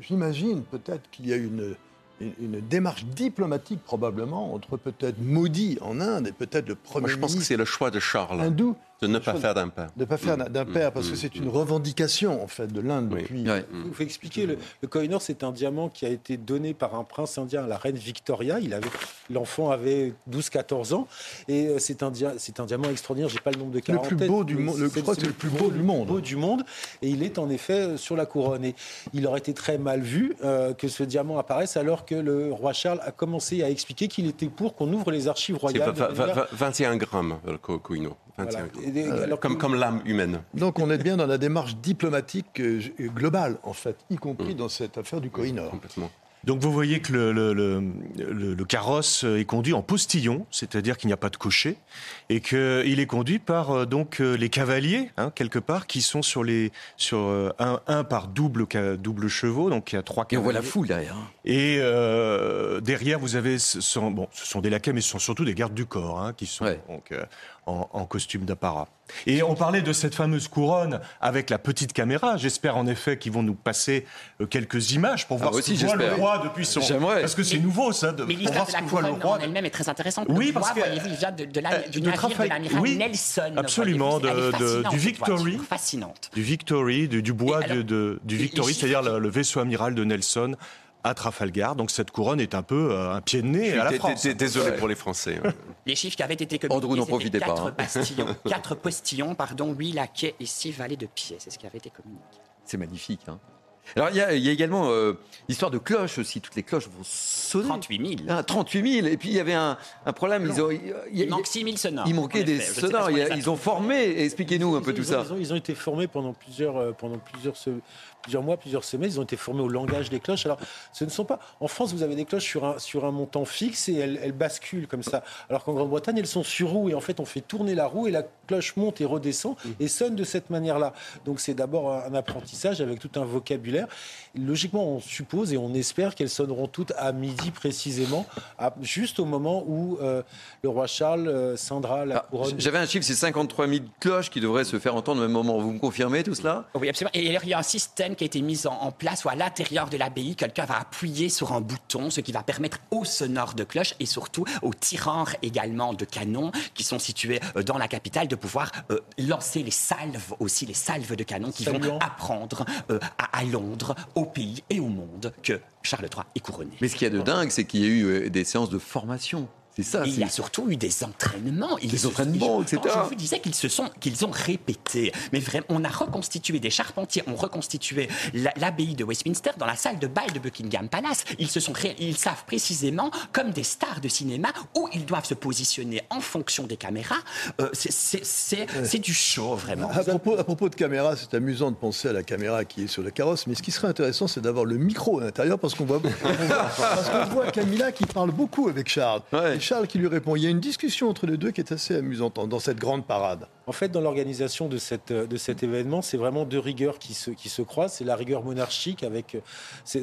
j'imagine peut-être qu'il y a une, une, une démarche diplomatique probablement entre peut-être Modi en Inde et peut-être le premier Moi, je pense que c'est le choix de Charles. hindou de ne pas faire d'impair. de ne pas faire d'un père, parce que c'est une revendication en fait de l'Inde depuis. Il faut expliquer, le, le Koh-i-Noor, c'est un diamant qui a été donné par un prince indien à la reine Victoria. Il avait, l'enfant avait 12-14 ans, et euh, c'est un, dia- c'est un diamant extraordinaire. J'ai pas le nombre de Le carats en plus beau du monde, le- je crois que c'est le plus beau du monde. beau du monde, et il est en effet euh, sur la couronne. Et il aurait été très mal vu euh, que ce diamant apparaisse alors que le roi Charles a commencé à expliquer qu'il était pour qu'on ouvre les archives royales. de va- va- manière- va- 21 grammes, le Koh-i-Noor. 21 Voilà. grammes. Et des- alors comme, comme l'âme humaine. Donc on est bien dans la démarche diplomatique euh, globale en fait, y compris dans cette affaire du Koh-i-Noor. Complètement. Donc vous voyez que le, le- le- le- le carrosse est conduit en postillon, c'est-à-dire qu'il n'y a pas de cocher, et qu'il est conduit par euh, donc euh, les cavaliers hein, quelque part qui sont sur les sur euh, un, un par double double chevaux, donc il y a trois. Et on voit la cavaliers. foule derrière. Et euh, derrière, vous avez, ce sont, bon, ce sont des laquais, mais ce sont surtout des gardes du corps hein, qui sont donc, euh, en, en costume d'apparat. Et on parlait de cette fameuse couronne avec la petite caméra. J'espère en effet qu'ils vont nous passer euh, quelques images pour Ah, voir moi ce aussi, que voit le roi depuis son. J'aimerais. Parce que c'est nouveau ça, de, Mais l'histoire voir de la couronne roi. en elle-même est très intéressante. Oui, parce que- voyez-vous, il vient de, de la- Euh, du de navire de l'amiral oui, Nelson. absolument, de- du Victory. Fascinante. Du Victory, du, du bois alors, du les- Victory, c'est-à-dire le, le vaisseau amiral de Nelson à Trafalgar. Donc cette couronne est un peu euh, un pied de nez à la France. dé- Désolé pour les Français. Les chiffres qui avaient été Andrew, communiqués, n'en c'était profitez pas, quatre hein. postillons, quatre postillons, pardon, huit laquais et six valets de pied. C'est ce qui avait été communiqué. C'est magnifique. hein. Alors, il y, a- il y a également euh, l'histoire de cloches aussi. Toutes les cloches vont sonner. 38 000. Ah, 38 000. Et puis, il y avait un, un problème. Ils ont, il, y a- Il manque 6 000 sonores. il manquait des. Je sonores. ils ont formé. Expliquez-nous un peu ont- tout ils ça. ont- Ils ont, ils ont été formés pendant plusieurs, euh, pendant plusieurs, se- plusieurs mois, plusieurs semaines. Ils ont été formés au langage des cloches. Alors, ce ne sont pas. En France, vous avez des cloches sur un, sur un montant fixe et elles, elles basculent comme ça. Alors qu'en Grande-Bretagne, elles sont sur roue et en fait, on fait tourner la roue et la cloche monte et redescend et sonne de cette manière-là. Donc, c'est d'abord un apprentissage avec tout un vocabulaire. Logiquement, on suppose et on espère qu'elles sonneront toutes à midi précisément, à- juste au moment où euh, le roi Charles euh, scindra la couronne. J'avais un chiffre, c'est 53 000 cloches qui devraient se faire entendre au même moment. Vous me confirmez tout cela? Oui, absolument. Et alors, il y a un système qui a été mis en, en place où, à l'intérieur de l'abbaye, quelqu'un va appuyer sur un bouton, ce qui va permettre aux sonores de cloches et surtout aux tireurs également de canons qui sont situés euh, dans la capitale de pouvoir euh, lancer les salves aussi, les salves de canons qui vont apprendre euh, à, à Londres, au pays et au monde que Charles III est couronné. Mais ce qu'il y a de dingue, c'est qu'il y a eu euh, des séances de formation. C'est ça. Et il y a surtout eu des entraînements. Ils Des se- entraînements, je- etc. Je vous disais qu'ils se sont, qu'ils ont répété. Mais vraiment, on a reconstitué des charpentiers, ont reconstitué la- l'abbaye de Westminster dans la salle de bal de Buckingham Palace. Ils se sont, ré- ils savent précisément, comme des stars de cinéma, où ils doivent se positionner en fonction des caméras. Euh, c'est- c'est- c'est c'est du show vraiment. À propos, à propos de caméra, c'est amusant de penser à la caméra qui est sur le carrosse, mais ce qui serait intéressant, c'est d'avoir le micro à l'intérieur parce qu'on voit, on voit- parce qu'on voit Camilla qui parle beaucoup avec Charles. Charles qui lui répond. Il y a une discussion entre les deux qui est assez amusante dans cette grande parade. En fait, dans l'organisation de, de cet événement, c'est vraiment deux rigueurs qui se, croisent. C'est la rigueur monarchique avec euh,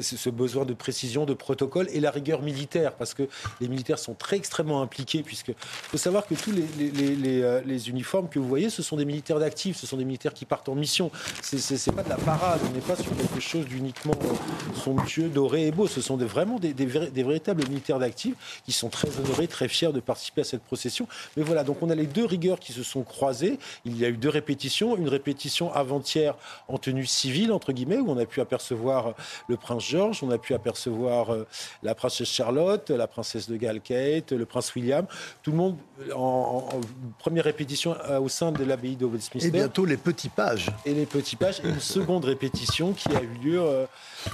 ce besoin de précision, de protocole, et la rigueur militaire, parce que les militaires sont très extrêmement impliqués, puisque faut savoir que tous les, euh, uniformes que vous voyez, ce sont des militaires d'actifs, ce sont des militaires qui partent en mission. C'est- pas de la parade, on n'est pas sur quelque chose d'uniquement euh, somptueux, doré et beau. Ce sont vraiment des, des véritables militaires d'actifs qui sont très honorés, très fiers de participer à cette procession. Mais voilà, donc on a les deux rigueurs qui se sont croisées. Il y a eu deux répétitions. Une répétition avant-hier en tenue civile, entre guillemets, où on a pu apercevoir euh, le prince George, on a pu apercevoir euh, la princesse Charlotte, la princesse de Galles Kate, le prince William. Tout le monde euh, en, en- en première répétition au sein de l'abbaye de Westminster. Et bientôt les petits pages. Et les petits pages. Et une seconde répétition qui a eu lieu euh,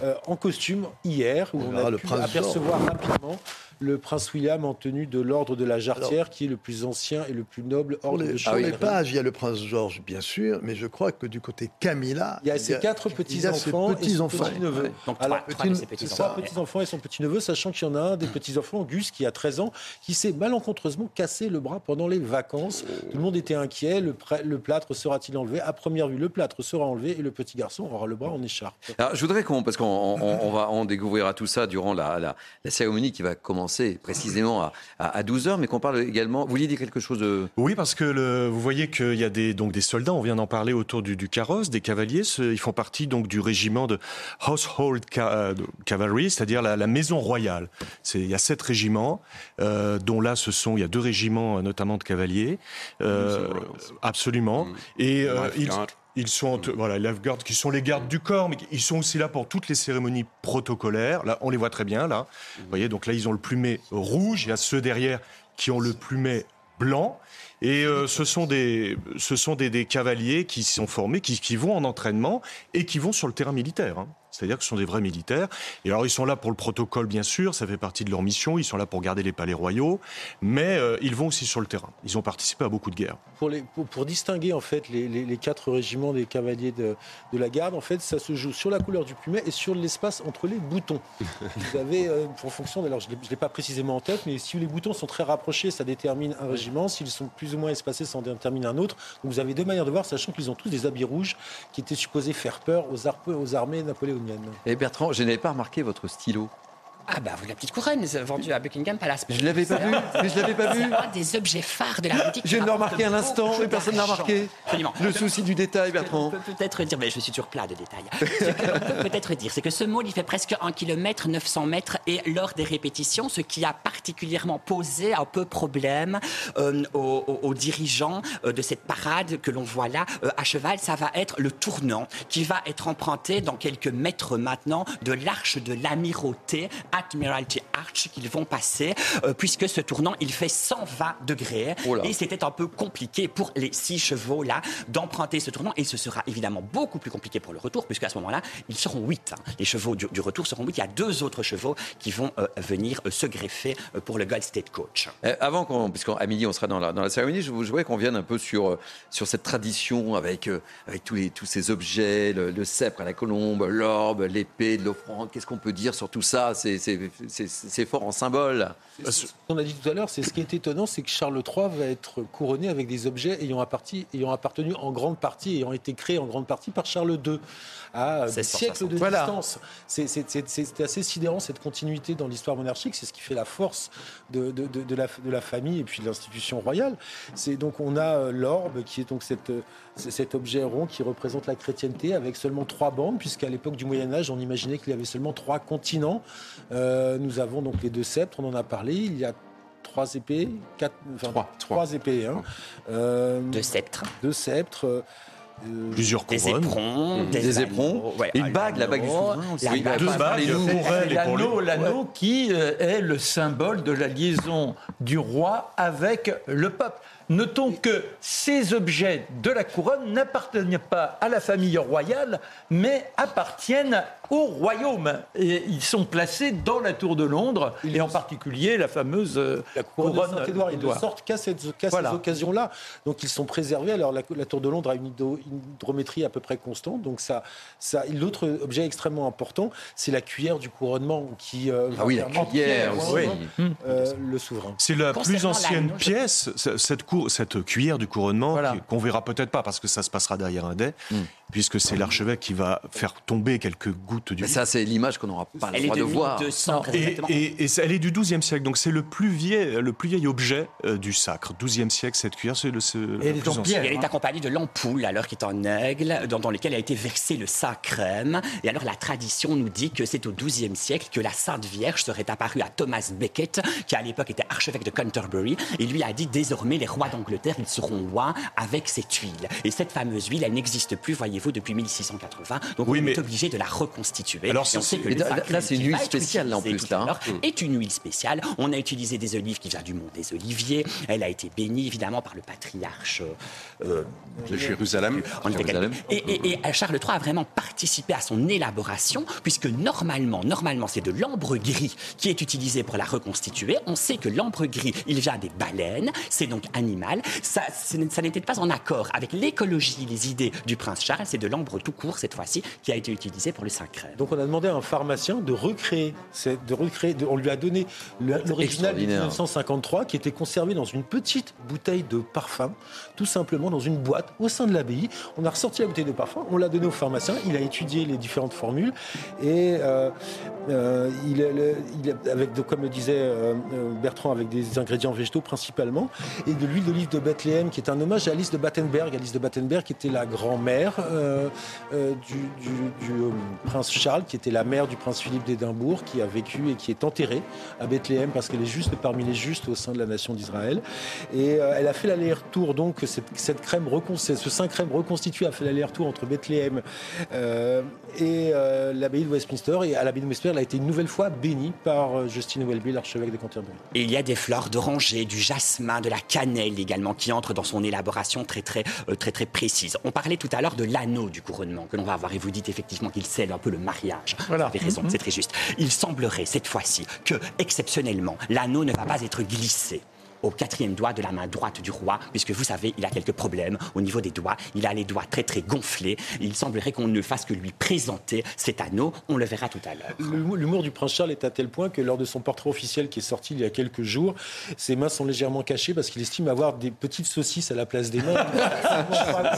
euh, en costume hier, où On on, verra a pu apercevoir rapidement le prince William en tenue de l'ordre de la Jarretière, qui est le plus ancien et le plus noble ordre les, de Sur les pages, il y a le prince George, bien sûr, mais je crois que du côté Camilla, il y a ses quatre petits-enfants et son petit-neveu. Donc trois, petit, petits-enfants. petits-enfants et son petit-neveu, sachant qu'il y en a un des petits-enfants, Gus, qui a 13 ans, qui s'est malencontreusement cassé le bras pendant les vacances. Tout le monde était inquiet. Le, le plâtre sera-t-il enlevé? À première vue, le plâtre sera enlevé et le petit garçon aura le bras en écharpe. Alors, je voudrais qu'on, parce qu'on on, va, on découvrira tout ça durant la, la, la, cérémonie qui va commencer précisément à, à, 12h, mais qu'on parle également. Vous vouliez dire quelque chose de. Oui, parce que le, vous voyez qu'il y a des, donc des soldats, on vient d'en parler autour du, du carrosse, des cavaliers. Ils font partie donc du régiment de Household euh, Cavalry, c'est-à-dire la, la, maison royale. Il y a sept régiments, euh, dont là, ce sont, il y a deux régiments, notamment de cavaliers. Euh, absolument. Mm. Et euh, ils, ils sont mm. voilà, les qui sont les gardes du corps, mais ils sont aussi là pour toutes les cérémonies protocolaires. Là, on les voit très bien là. Vous voyez, donc là, ils ont le plumet rouge. Il y a ceux derrière qui ont le plumet blanc. Et euh, ce sont, des, ce sont des, des, cavaliers qui sont formés, qui, qui, vont en entraînement et qui vont sur le terrain militaire. Hein. C'est-à-dire que ce sont des vrais militaires. Et alors, ils sont là pour le protocole, bien sûr, ça fait partie de leur mission. Ils sont là pour garder les palais royaux, mais euh, ils vont aussi sur le terrain. Ils ont participé à beaucoup de guerres. Pour, les, pour, distinguer en fait les, les, quatre régiments des cavaliers de, de, la garde, en fait, ça se joue sur la couleur du plumet et sur l'espace entre les boutons. Vous avez, euh, pour fonction, alors je ne l'ai pas précisément en tête, mais si les boutons sont très rapprochés, ça détermine un régiment. S'ils sont plus ou moins espacés, ça en détermine un autre. Donc vous avez deux manières de voir, sachant qu'ils ont tous des habits rouges qui étaient supposés faire peur aux, aux armées napoléoniennes. Et Bertrand, je n'avais pas remarqué votre stylo. Ah bah la petite couronne vendue à Buckingham Palace. Je l'avais pas vu, mais je l'avais pas vu. C'est un des objets phares de la boutique. Je viens de le remarquer un instant et personne n'a remarqué. Absolument. Le souci du détail, Bertrand. On peut peut-être dire, mais je suis toujours plat de détails. Ce qu'on peut peut-être dire, c'est que ce môle, il fait presque 1 km 900 mètres et lors des répétitions, ce qui a particulièrement posé un peu problème euh, aux, dirigeants euh, de cette parade que l'on voit là euh, à cheval, ça va être le tournant qui va être emprunté dans quelques mètres maintenant de l'arche de l'amirauté, Admiralty qu'ils vont passer, euh, puisque ce tournant, il fait 120 degrés. Oh et c'était un peu compliqué pour les six chevaux-là d'emprunter ce tournant. Et ce sera évidemment beaucoup plus compliqué pour le retour, puisqu'à ce moment-là, ils seront 8. Hein. Les chevaux du, retour seront 8. Il y a deux autres chevaux qui vont euh, venir euh, se greffer pour le Gold State Coach. avant qu'on, puisqu'à midi, on sera dans la, dans la cérémonie, je voudrais qu'on vienne un peu sur, sur cette tradition avec, avec tous, les, tous ces objets, le, sceptre à la colombe, l'orbe, l'épée de l'offrande. Qu'est-ce qu'on peut dire sur tout ça? C'est, c'est fort en symbole. Ce qu'on a dit tout à l'heure, c'est ce qui est étonnant, c'est que Charles III va être couronné avec des objets ayant, ayant appartenu en grande partie, ayant été créés en grande partie par Charles II, à des siècles de distance. C'est assez sidérant cette continuité dans l'histoire monarchique, c'est ce qui fait la force de, de, la, de la famille et puis de l'institution royale. C'est donc on a euh, l'orbe qui est donc cette, cet objet rond qui représente la chrétienté avec seulement trois bandes, puisqu'à l'époque du Moyen Âge, on imaginait qu'il y avait seulement trois continents. Euh, nous avons donc les deux sceptres, on en a parlé. Il y a trois épées, quatre, trois, épées, hein. euh, deux sceptres, deux sceptres. Euh, Plusieurs couronnes. Des éperons. Des, éperons. une bague, la bague du souverain. deux bagues. L'anneau, l'anneau qui est le symbole de la liaison du roi avec le peuple. Notons que ces objets de la couronne n'appartiennent pas à la famille royale, mais appartiennent au royaume. Et ils sont placés dans la tour de Londres, et en particulier la fameuse euh, la couronne, de Saint-Édouard. Ils ne sortent qu'à ces occasions-là. Donc ils sont préservés. Alors la, tour de Londres a une, hydrométrie à peu près constante. Donc ça, ça l'autre objet extrêmement important, c'est la cuillère du couronnement qui euh, ah oui, la cuillère aussi. Euh, le souverain. C'est la plus ancienne pièce. Cette cour cette cuillère du couronnement, qu'on verra peut-être pas parce que ça se passera derrière un dais, hmm. puisque c'est l'archevêque qui va faire tomber quelques gouttes du. Mais ça, c'est l'image qu'on n'aura pas le droit de, voir. et, et, elle est du XIIe siècle, donc c'est le plus vieil, le plus vieil objet euh, du sacre. XIIe siècle, cette cuillère, c'est le. elle, est elle est accompagnée de l'ampoule, alors qui est en aigle, dans, dans lequel a été versé le sacrème. Et alors la tradition nous dit que c'est au XIIe siècle que la Sainte Vierge serait apparue à Thomas Becket, qui à l'époque était archevêque de Canterbury, et lui a dit désormais les rois d'Angleterre, ils seront loin avec cette huile. Et cette fameuse huile, elle n'existe plus, voyez-vous, depuis 1680. Donc on est obligé de la reconstituer. Alors, là, c'est une huile spéciale en plus là. Hein. Est une huile spéciale. On a utilisé des olives qui viennent du monde des oliviers. Elle a été bénie évidemment par le patriarche euh, de Jérusalem. Et, Charles III a vraiment participé à son élaboration, puisque normalement, normalement, c'est de l'ambre gris qui est utilisé pour la reconstituer. On sait que l'ambre gris, il vient des baleines, c'est donc animal. Ça, ça n'était pas en accord avec l'écologie, les idées du prince Charles. C'est de l'ambre tout court cette fois-ci qui a été utilisé pour le Saint-Crème. Donc on a demandé à un pharmacien de recréer, de recréer, on lui a donné l'original de 1953 qui était conservé dans une petite bouteille de parfum, tout simplement dans une boîte au sein de l'abbaye. On a ressorti la bouteille de parfum, on l'a donné au pharmacien, il a étudié les différentes formules et euh, euh, il, avec, comme le disait euh, Bertrand, avec des ingrédients végétaux principalement, et de l'huile d'olive de Bethléem, qui est un hommage à Alice de Battenberg. Alice de Battenberg, qui était la grand-mère du, prince Charles, qui était la mère du prince Philippe d'Édimbourg, qui a vécu et qui est enterrée à Bethléem parce qu'elle est juste parmi les justes au sein de la nation d'Israël. Et elle a fait l'aller-retour, donc cette, crème, ce saint crème reconstitué a fait l'aller-retour entre Bethléem et l'abbaye de Westminster. Et à l'abbaye de Westminster, elle a été une nouvelle fois bénie par euh, Justine Welby, l'archevêque de Canterbury. Il y a des fleurs d'oranger, du jasmin, de la cannelle également qui entrent dans son élaboration très très euh, très très précise. On parlait tout à l'heure de l'anneau du couronnement que l'on va avoir et vous dites effectivement qu'il scelle un peu le mariage. Voilà. Vous avez raison, mhm. c'est très juste. Il semblerait cette fois-ci que exceptionnellement l'anneau ne va pas être glissé au quatrième doigt de la main droite du roi, puisque vous savez, il a quelques problèmes au niveau des doigts. Il a les doigts très très gonflés. Il semblerait qu'on ne fasse que lui présenter cet anneau. On le verra tout à l'heure. L'humour du prince Charles est à tel point que lors de son portrait officiel qui est sorti il y a quelques jours, ses mains sont légèrement cachées parce qu'il estime avoir des petites saucisses à la place des mains.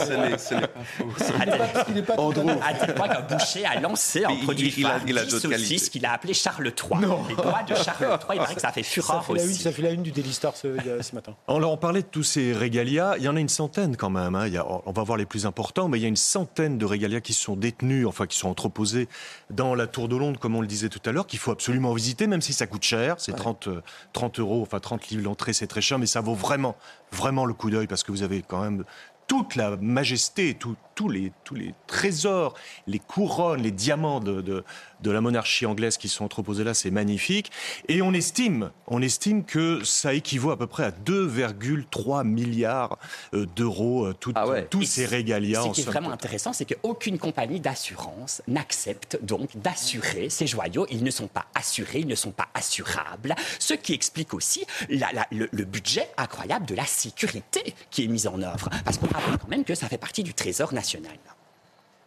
Ce n'est pas faux. À tel point qu'un boucher a lancé un produit il, il a, saucisses qu'il a appelé Charles III. Les doigts de Charles III, il paraît que ça fait fureur ça fait aussi. ça fait la une du Daily Star ce ce matin. On, parlait de tous ces régalias. Il y en a une centaine quand même. Hein. on va voir les plus importants, mais il y a une centaine de régalias qui sont détenus, enfin qui sont entreposés dans la Tour de Londres, comme on le disait tout à l'heure, qu'il faut absolument visiter, même si ça coûte cher. C'est 30, 30 euh, euros, enfin 30 livres l'entrée, c'est très cher, mais ça vaut vraiment, vraiment le coup d'œil parce que vous avez quand même toute la majesté, tous les, tous les trésors, les couronnes, les diamants de, de, la monarchie anglaise qui sont entreposés là, c'est magnifique. Et on estime, on estime que ça équivaut à peu près à 2,3 milliards euh, d'euros, euh, tout, ah tous ces régalias. Ce qui est vraiment intéressant, c'est qu'aucune compagnie d'assurance n'accepte donc d'assurer ces joyaux. Ils ne sont pas assurés, ils ne sont pas assurables. Ce qui explique aussi le, le budget incroyable de la sécurité qui est mis en œuvre. Parce qu'on rappelle quand même que ça fait partie du trésor national.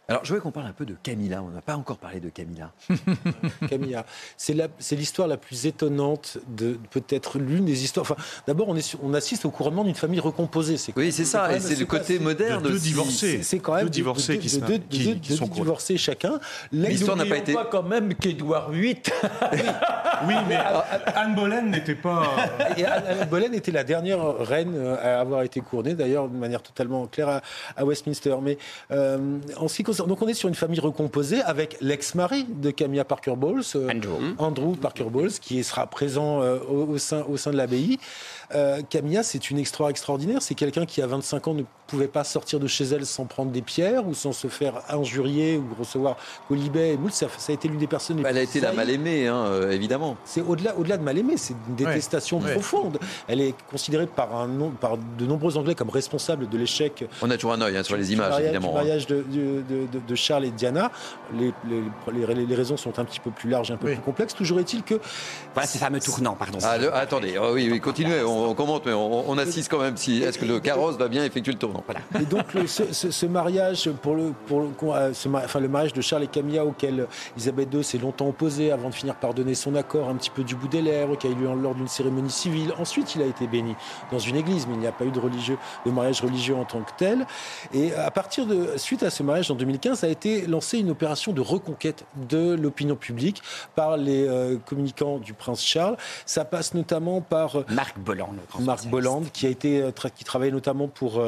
Alors, je veux qu'on parle un peu de Camilla. On n'a pas encore parlé de Camilla. Camilla, c'est l'histoire la, plus étonnante de peut-être l'une des histoires. Enfin, d'abord, on, on, assiste au couronnement d'une famille recomposée. Oui, c'est ça. Et c'est le côté moderne de deux divorcés. C'est quand même deux divorcés qui, deux, qui, qui sont divorcés chacun. L'histoire n'a pas été. quand même qu'Édouard VIII. oui. mais Anne Boleyn n'était pas. Anne Boleyn était la dernière reine à avoir été couronnée, d'ailleurs, de manière totalement claire à, Westminster. Mais euh, en ce qui concerne donc on est sur une famille recomposée avec l'ex-mari de Camilla Parker Bowles, euh, Andrew. Parker Bowles, qui sera présent euh, au, sein, au sein de l'abbaye. Euh, Camilla, c'est une extra extraordinaire. C'est quelqu'un qui, à 25 ans, ne pouvait pas sortir de chez elle sans prendre des pierres ou sans se faire injurier ou recevoir colibet et. Ça, a été l'une des personnes. elle a été la mal aimée, hein, euh, évidemment. C'est au-delà, au-delà de mal aimée, c'est une détestation profonde. Elle est considérée par, un, par de nombreux Anglais comme responsable de l'échec. On a toujours un œil hein, sur les images, mariage, évidemment. Le hein. mariage de, de, de, Charles et Diana. Les, les, les, raisons sont un petit peu plus larges, un peu plus complexes. Toujours est-il que. Voilà ces fameux tournants, pardon. Ah, attendez, oh, oui, oui, continuez. On, commente, mais on, assiste quand même si est-ce que le carrosse va bien effectuer le tournant? Voilà. Et donc ce, mariage pour le, pour le, euh, enfin, le mariage de Charles et Camilla auquel Elisabeth II s'est longtemps opposée avant de finir par donner son accord un petit peu du bout des lèvres, qui a eu lieu lors d'une cérémonie civile. Ensuite, il a été béni dans une église, mais il n'y a pas eu de, religieux, de mariage religieux en tant que tel. Et à partir de suite à ce mariage en 2000 2015 a été lancée une opération de reconquête de l'opinion publique par les euh, communicants du prince Charles. Ça passe notamment par Marc Bolland, Marc Bolland, qui a été qui travaille notamment pour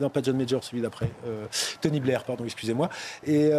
non pas John Major, celui d'après, Tony Blair, pardon, excusez-moi. Et,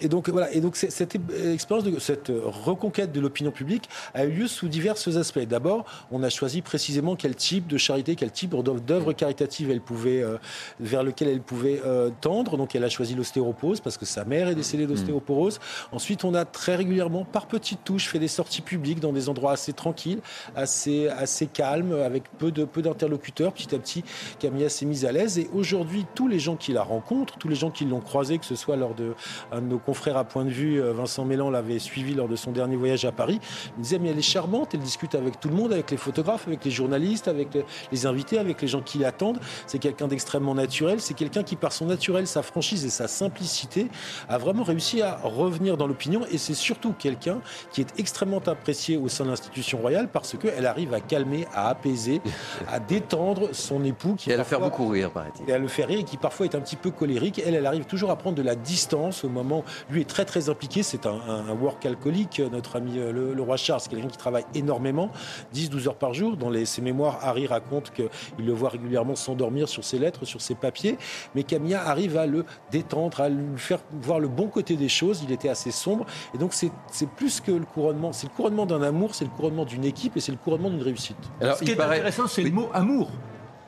et, donc voilà, et donc cette expérience de cette reconquête de l'opinion publique a eu lieu sous divers aspects. D'abord, on a choisi précisément quel type de charité, quel type d'œuvre caritative elle pouvait, euh, vers lequel elle pouvait euh, tendre. Donc elle a choisi l'ostéoporose parce que sa mère est décédée hmm. d'ostéoporose. Ensuite, on a très régulièrement, par petites touches, fait des sorties publiques dans des endroits assez tranquilles, assez, assez calmes, avec peu de peu d'interlocuteurs. Petit à petit, Camilla s'est mise à l'aise. Et aujourd'hui, tous les gens qui la rencontrent, tous les gens qui l'ont croisée, que ce soit lors de un de nos confrères à point de vue, euh, Vincent Mélan l'avait suivi lors de son dernier voyage à Paris, il disait mais elle est charmante, elle discute avec tout le monde, avec les photographes, avec les journalistes, avec les invités, avec les gens qui l'attendent. C'est quelqu'un d'extrêmement naturel. C'est quelqu'un qui, par son naturel, sa franchise et sa simplicité, a vraiment réussi à revenir dans l'opinion. Et c'est surtout quelqu'un qui est extrêmement apprécié au sein de l'institution royale parce qu'elle arrive à calmer, à apaiser, à détendre son époux. Qui et à le faire beaucoup rire, paraît-il. Et à le faire rire qui parfois est un petit peu colérique. Elle, elle arrive toujours à prendre de la distance au moment. Lui est très très impliqué. C'est un, work alcoolique, notre ami euh, le, le roi Charles. C'est quelqu'un qui travaille énormément, 10-12 heures par jour. Dans les, ses mémoires, Harry raconte qu'il le voit régulièrement s'endormir sur ses lettres, sur ses papiers. Mais Camilla arrive à le détendre, à lui faire voir le bon côté des choses. Il était assez sombre. Et donc, c'est plus que le couronnement. C'est le couronnement d'un amour, c'est le couronnement d'une équipe et c'est le couronnement d'une réussite. Alors, Ce qui est intéressant, c'est le mot amour.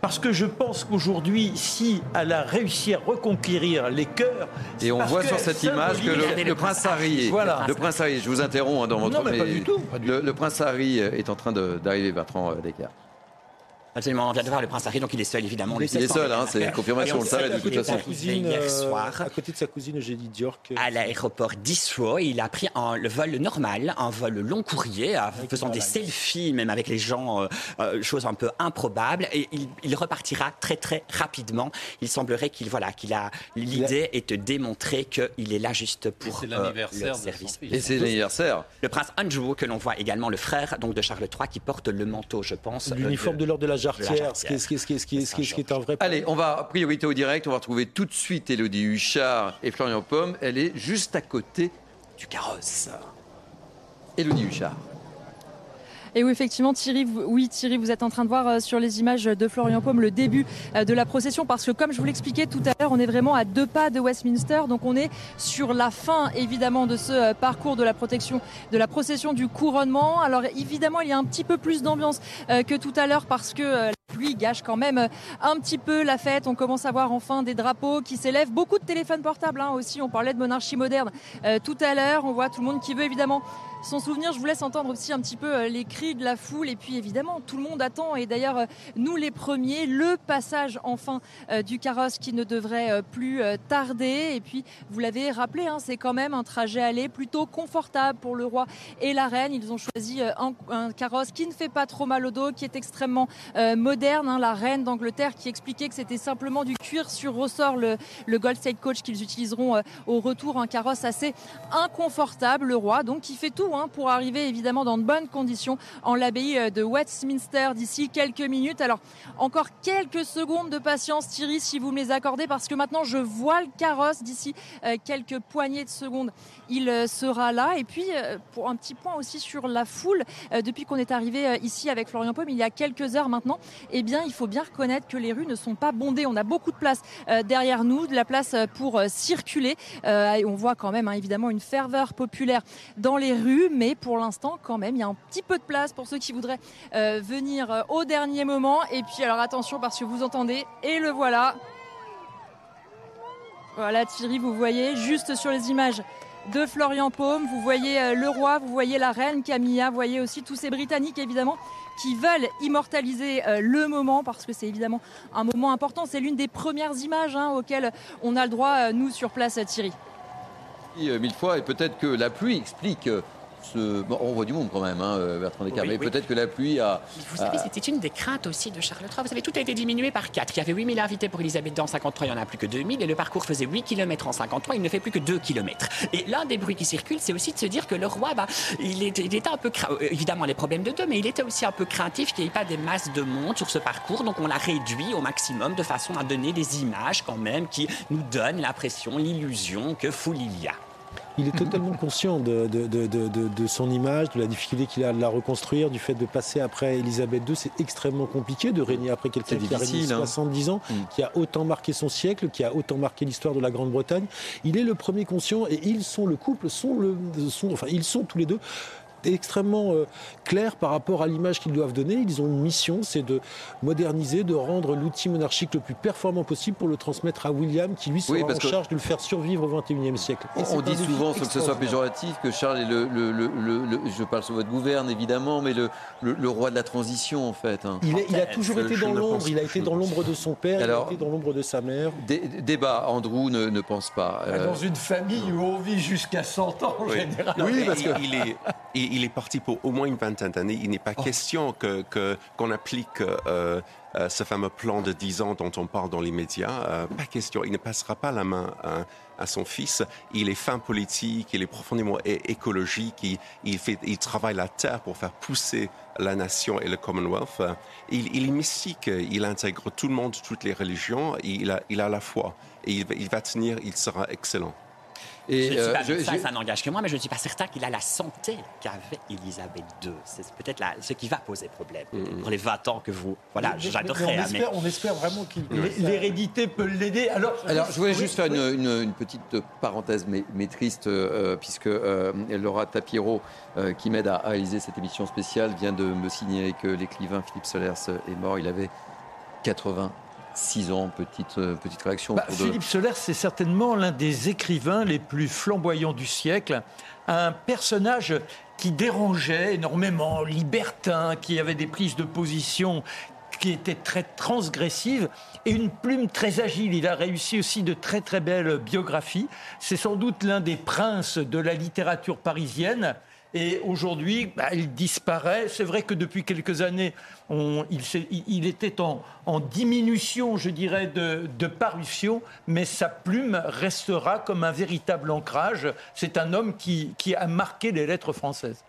Parce que je pense qu'aujourd'hui, si elle a réussi à reconquérir les cœurs. Et on voit sur cette image que le, prince Harry, voilà. le prince Harry, je vous interromps hein, dans votre. Non, mais, pas du tout. Le, prince Harry est en train d'arriver, Bertrand Descartes. Absolument, on vient de voir le prince Harry, donc il est seul évidemment. Il est seul, hein, c'est confirmation, on le savait de toute façon. Cousine, hier euh, soir, à côté de sa cousine Eugénie Diorc. À l'aéroport d'Israël, il a pris un, le vol normal, un vol long courrier, en faisant des selfies même avec les gens, euh, euh, chose un peu improbable, et il, repartira très très rapidement. Il semblerait qu'il voilà, qu'il a l'idée est de démontrer qu'il est là juste pour le service. Et c'est l'anniversaire. Le prince Andrew que l'on voit également, le frère donc de Charles III, qui porte le manteau, je pense. L'uniforme de l'ordre de la jarretière, ce qui est un vrai Allez, on va, priorité au direct, on va retrouver tout de suite Elodie Huchard et Florian Pomme. Elle est juste à côté du carrosse. Elodie Huchard. Et oui, effectivement, Thierry, vous, oui, Thierry, vous êtes en train de voir euh, sur les images de Florian Paume le début euh, de la procession parce que, comme je vous l'expliquais tout à l'heure, on est vraiment à deux pas de Westminster. Donc, on est sur la fin, évidemment, de ce euh, parcours de la protection, de la procession du couronnement. Alors, évidemment, il y a un petit peu plus d'ambiance que tout à l'heure parce que la pluie gâche quand même un petit peu la fête. On commence à voir enfin des drapeaux qui s'élèvent. Beaucoup de téléphones portables hein, aussi. On parlait de monarchie moderne tout à l'heure. On voit tout le monde qui veut évidemment son souvenir. Je vous laisse entendre aussi un petit peu euh, les cris de la foule. Et puis évidemment, tout le monde attend, et d'ailleurs euh, nous les premiers, le passage enfin euh, du carrosse qui ne devrait plus tarder. Et puis, vous l'avez rappelé, hein, c'est quand même un trajet aller plutôt confortable pour le roi et la reine. Ils ont choisi un, carrosse qui ne fait pas trop mal au dos, qui est extrêmement moderne. Hein. La reine d'Angleterre qui expliquait que c'était simplement du cuir sur ressort, le, le Gold State Coach qu'ils utiliseront au retour, un carrosse assez inconfortable. Le roi, donc, qui fait tout Hein, pour arriver évidemment dans de bonnes conditions en l'abbaye euh, de Westminster d'ici quelques minutes. Alors encore quelques secondes de patience Thierry si vous me les accordez parce que maintenant je vois le carrosse d'ici euh, quelques poignées de secondes. Il euh, sera là et puis pour un petit point aussi sur la foule depuis qu'on est arrivé ici avec Florian Paume il y a quelques heures maintenant, eh bien il faut bien reconnaître que les rues ne sont pas bondées. On a beaucoup de place derrière nous, de la place pour circuler on voit quand même hein, évidemment une ferveur populaire dans les rues mais pour l'instant, quand même, il y a un petit peu de place pour ceux qui voudraient euh, venir euh, au dernier moment. Et puis, alors attention, parce que vous entendez, et le voilà. Voilà, Thierry, vous voyez, juste sur les images de Florian Paume, vous voyez euh, le roi, vous voyez la reine Camilla, vous voyez aussi tous ces Britanniques, évidemment, qui veulent immortaliser le moment parce que c'est évidemment un moment important. C'est l'une des premières images hein, auxquelles on a le droit, nous, sur place, Thierry. Mille fois, et peut-être que la pluie explique Bon, on voit du monde quand même, hein, Bertrand Descartes. mais peut-être que la pluie a. Vous savez, c'était une des craintes aussi de Charles III. Vous savez, tout a été diminué par 4. Il y avait 8000 invités pour Elisabeth II en 53, il n'y en a plus que 2000. Et le parcours faisait 8 km en 53, il ne fait plus que 2 km. Et l'un des bruits qui circulent, c'est aussi de se dire que le roi, bah, il, était, il était un peu. Euh, évidemment, les problèmes de deux, mais il était aussi un peu craintif qu'il n'y ait pas des masses de monde sur ce parcours. Donc on l'a réduit au maximum de façon à donner des images quand même qui nous donnent l'impression, l'illusion que foule il y a il est totalement conscient de, de, son image, de la difficulté qu'il a de la reconstruire, du fait de passer après Elisabeth II. C'est extrêmement compliqué de régner après quelqu'un qui a régné 70 hein. ans, mm. qui a autant marqué son siècle, qui a autant marqué l'histoire de la Grande-Bretagne. Il est le premier conscient et ils sont le couple, sont le, sont, enfin ils sont tous les deux extrêmement euh, clair par rapport à l'image qu'ils doivent donner. Ils ont une mission, c'est de moderniser, de rendre l'outil monarchique le plus performant possible pour le transmettre à William, qui lui sera en charge de le faire survivre au XXIe siècle. on dit souvent, sans que ce soit péjoratif, que Charles est le, je parle sur votre gouverne évidemment, mais le, roi de la transition en fait. Hein. Il, a toujours été dans l'ombre, il a été dans l'ombre de son père, il a été dans l'ombre de sa mère. débat, Andrew ne, pense pas. Euh, dans une famille où on vit jusqu'à 100 ans en général. Oui, parce qu'il il est, il est parti pour au moins une vingtaine d'années. Il n'est pas oh. question qu'on que, qu'on applique euh, euh, ce fameux plan de 10 ans dont on parle dans les médias. Euh, pas question. Il ne passera pas la main à, son fils. Il est fin politique, il est profondément écologique, il, fait, il travaille la terre pour faire pousser la nation et le Commonwealth. Il, il est mystique, il intègre tout le monde, toutes les religions, il a, il a la foi. Et il, il va tenir, il sera excellent. Et je euh, ça, ça n'engage que moi, mais je ne suis pas certain qu'il a la santé qu'avait Elisabeth II. C'est peut-être ce qui va poser problème mm-hmm. pour les 20 ans que vous. Voilà, j'adorerais. On, on, espère vraiment qu'il. L'hérédité peut l'aider. Alors, Alors, je voulais juste faire une, petite parenthèse, mais, mais triste, euh, puisque euh, Laura Tapiro, qui m'aide à réaliser cette émission spéciale, vient de me signaler que l'écrivain Philippe Solers est mort. Il avait 80 Six ans, petite, euh, petite réaction. Bah, Philippe Soler, c'est certainement l'un des écrivains les plus flamboyants du siècle. Un personnage qui dérangeait énormément, libertin, qui avait des prises de position qui étaient très transgressives et une plume très agile. Il a réussi aussi de très très belles biographies. C'est sans doute l'un des princes de la littérature parisienne. Et aujourd'hui, bah, il disparaît. C'est vrai que depuis quelques années, il, était en, diminution, je dirais, de, parution, mais sa plume restera comme un véritable ancrage. C'est un homme qui, a marqué les lettres françaises.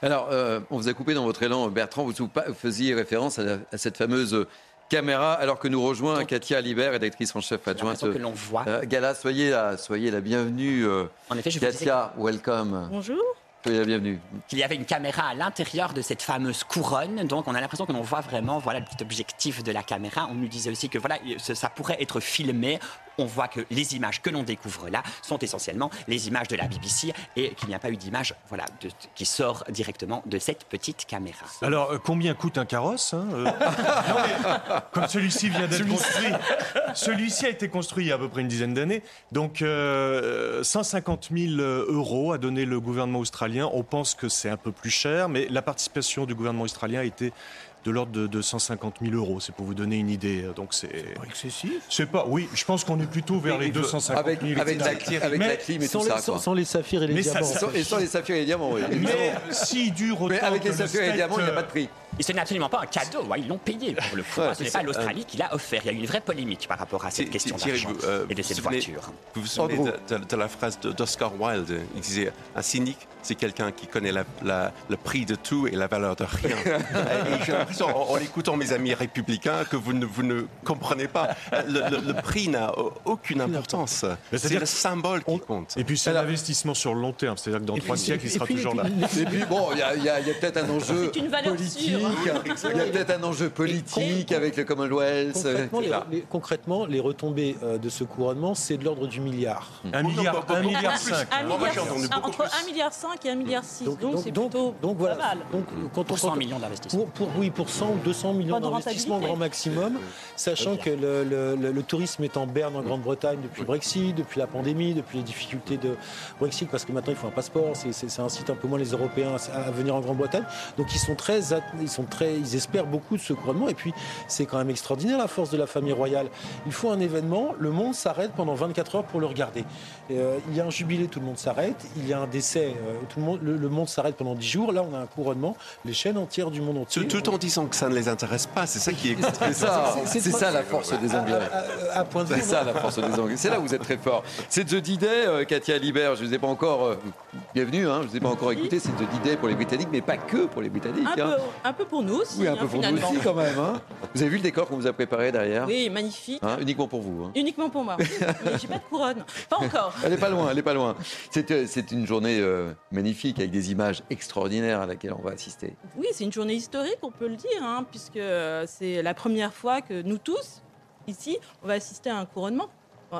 Alors, euh, on vous a coupé dans votre élan, Bertrand, vous faisiez référence à, cette fameuse caméra, alors que nous rejoint Katia Libert, rédactrice en chef adjointe. Que l'on voit. Euh, Gala, soyez la, soyez la bienvenue. Euh, en effet, je Katia, welcome. Bonjour bienvenue. Il y avait une caméra à l'intérieur de cette fameuse couronne, donc on a l'impression que l'on voit vraiment voilà le petit objectif de la caméra. On nous disait aussi que voilà ça pourrait être filmé on voit que les images que l'on découvre là sont essentiellement les images de la BBC et qu'il n'y a pas eu d'image voilà, qui sort directement de cette petite caméra. Alors, euh, combien coûte un carrosse hein, euh Comme celui-ci vient d'être construit. Celui-ci a été construit il y a à peu près une dizaine d'années. Donc, 150 euh, 000 euros a donné le gouvernement australien. On pense que c'est un peu plus cher, mais la participation du gouvernement australien a été de l'ordre de 250 000 euros. C'est pour vous donner une idée. Donc c'est pas excessif. C'est pas. Oui, je pense qu'on est plutôt vers les 250 000. Avec, avec, la, avec la clim et tout ça. Sans, les saphirs et les diamants. et sans les saphirs et les diamants, oui. Mais si dure autant. Mais avec les saphirs et les diamants, il n'y a pas de prix. Et ce n'est absolument pas un cadeau, ils l'ont payé pour le coup. ce n'est pas l'Australie qui l'a offert. Il y a eu une vraie polémique par rapport à cette question d'argent euh, et de cette voiture. Vous vous souvenez de, la phrase d'Oscar Wilde Il disait un cynique, c'est quelqu'un qui connaît le prix de tout et la valeur de rien. et j'ai l'impression, en, écoutant mes amis républicains, que vous ne, vous ne comprenez pas. Le, prix n'a aucune importance. C'est le symbole qui compte. Et puis c'est l'investissement sur le long terme. C'est-à-dire que dans trois siècles, il sera toujours là. Et puis bon, il y a, peut-être un enjeu politique. Il y a peut-être un enjeu politique avec le Commonwealth. Concrètement, les, retombées euh, de ce couronnement, c'est de l'ordre du milliard. Un milliard, un milliard cinq. Entre un milliard cinq et un milliard six. Donc c'est plutôt donc voilà. Pas mal. Donc quand on 100 millions d'investissements. Pour, oui, pour 100 ou 200 millions d'investissements grand maximum, sachant que le, tourisme est en berne en Grande-Bretagne depuis le Brexit, depuis la pandémie, depuis les difficultés de Brexit, parce que maintenant il faut un passeport, c'est incite un peu moins les Européens à venir en Grande-Bretagne. Donc ils sont très, sont très, ils espèrent beaucoup de ce couronnement. Et puis, c'est quand même extraordinaire la force de la famille royale. Il faut un événement, le monde s'arrête pendant 24 heures pour le regarder. Euh, il y a un jubilé, tout le monde s'arrête. Il y a un décès, euh, tout le monde, le, monde s'arrête pendant 10 jours. Là, on a un couronnement, les chaînes entières du monde entier. Tout, en disant que ça ne les intéresse pas, c'est ça qui est. c'est ça, c'est ça la force des Anglais. C'est ça la force des Anglais. C'est là où vous êtes très fort. C'est The D-Day, Katia Libert. Je ne vous ai pas encore bienvenue. Hein, je vous ai pas encore écouté. C'est The D-Day pour les Britanniques, mais pas que pour les Britanniques. Un, peu, un peu, pour nous aussi. Oui, un peu hein, pour nous aussi quand même. Hein. Vous avez vu le décor qu'on vous a préparé derrière Oui, magnifique. uniquement pour vous. Uniquement pour moi. mais j'ai pas de couronne. Pas encore. elle est pas loin. Elle est pas loin. C'est une journée euh, magnifique avec des images extraordinaires à laquelle on va assister. Oui, c'est une journée historique, on peut le dire, puisque c'est la première fois que nous tous, ici, on va assister à un couronnement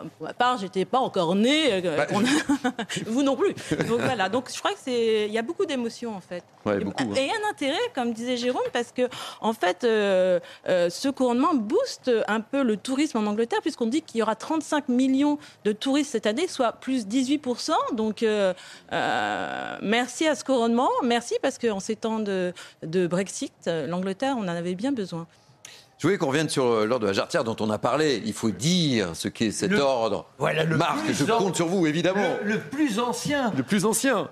pour ma part, j'étais pas encore née. Euh, bah, vous non plus. Donc voilà. Donc je crois que c'est, il y a beaucoup d'émotions en fait. Ouais, et, beaucoup, hein. et, un intérêt, comme disait Jérôme, parce que en fait, euh, euh, ce couronnement booste un peu le tourisme en Angleterre, puisqu'on dit qu'il y aura 35 millions de touristes cette année, soit plus 18 Donc merci à ce couronnement, merci parce qu'en ces temps de, de Brexit, l'Angleterre, on en avait bien besoin. Je voulais qu'on revienne sur euh, l'ordre de la jarretière dont on a parlé. Il faut dire ce qu'est cet ordre. Voilà le Marc, je compte sur vous, évidemment. Le, plus ancien. Le plus ancien.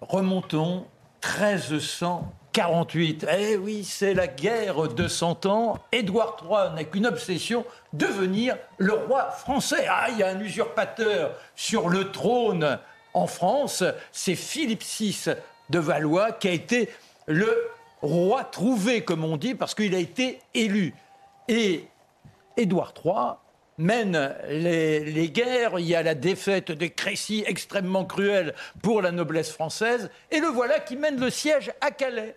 Remontons 1348. Eh oui, c'est la guerre de Cent Ans. Édouard III n'a qu'une obsession, devenir le roi français. Ah, il y a un usurpateur sur le trône en France. C'est Philippe VI de Valois qui a été le roi trouvé, comme on dit, parce qu'il a été élu. Et Édouard III mène les, guerres, il y a la défaite des Crécy extrêmement cruelle pour la noblesse française, et le voilà qui mène le siège à Calais.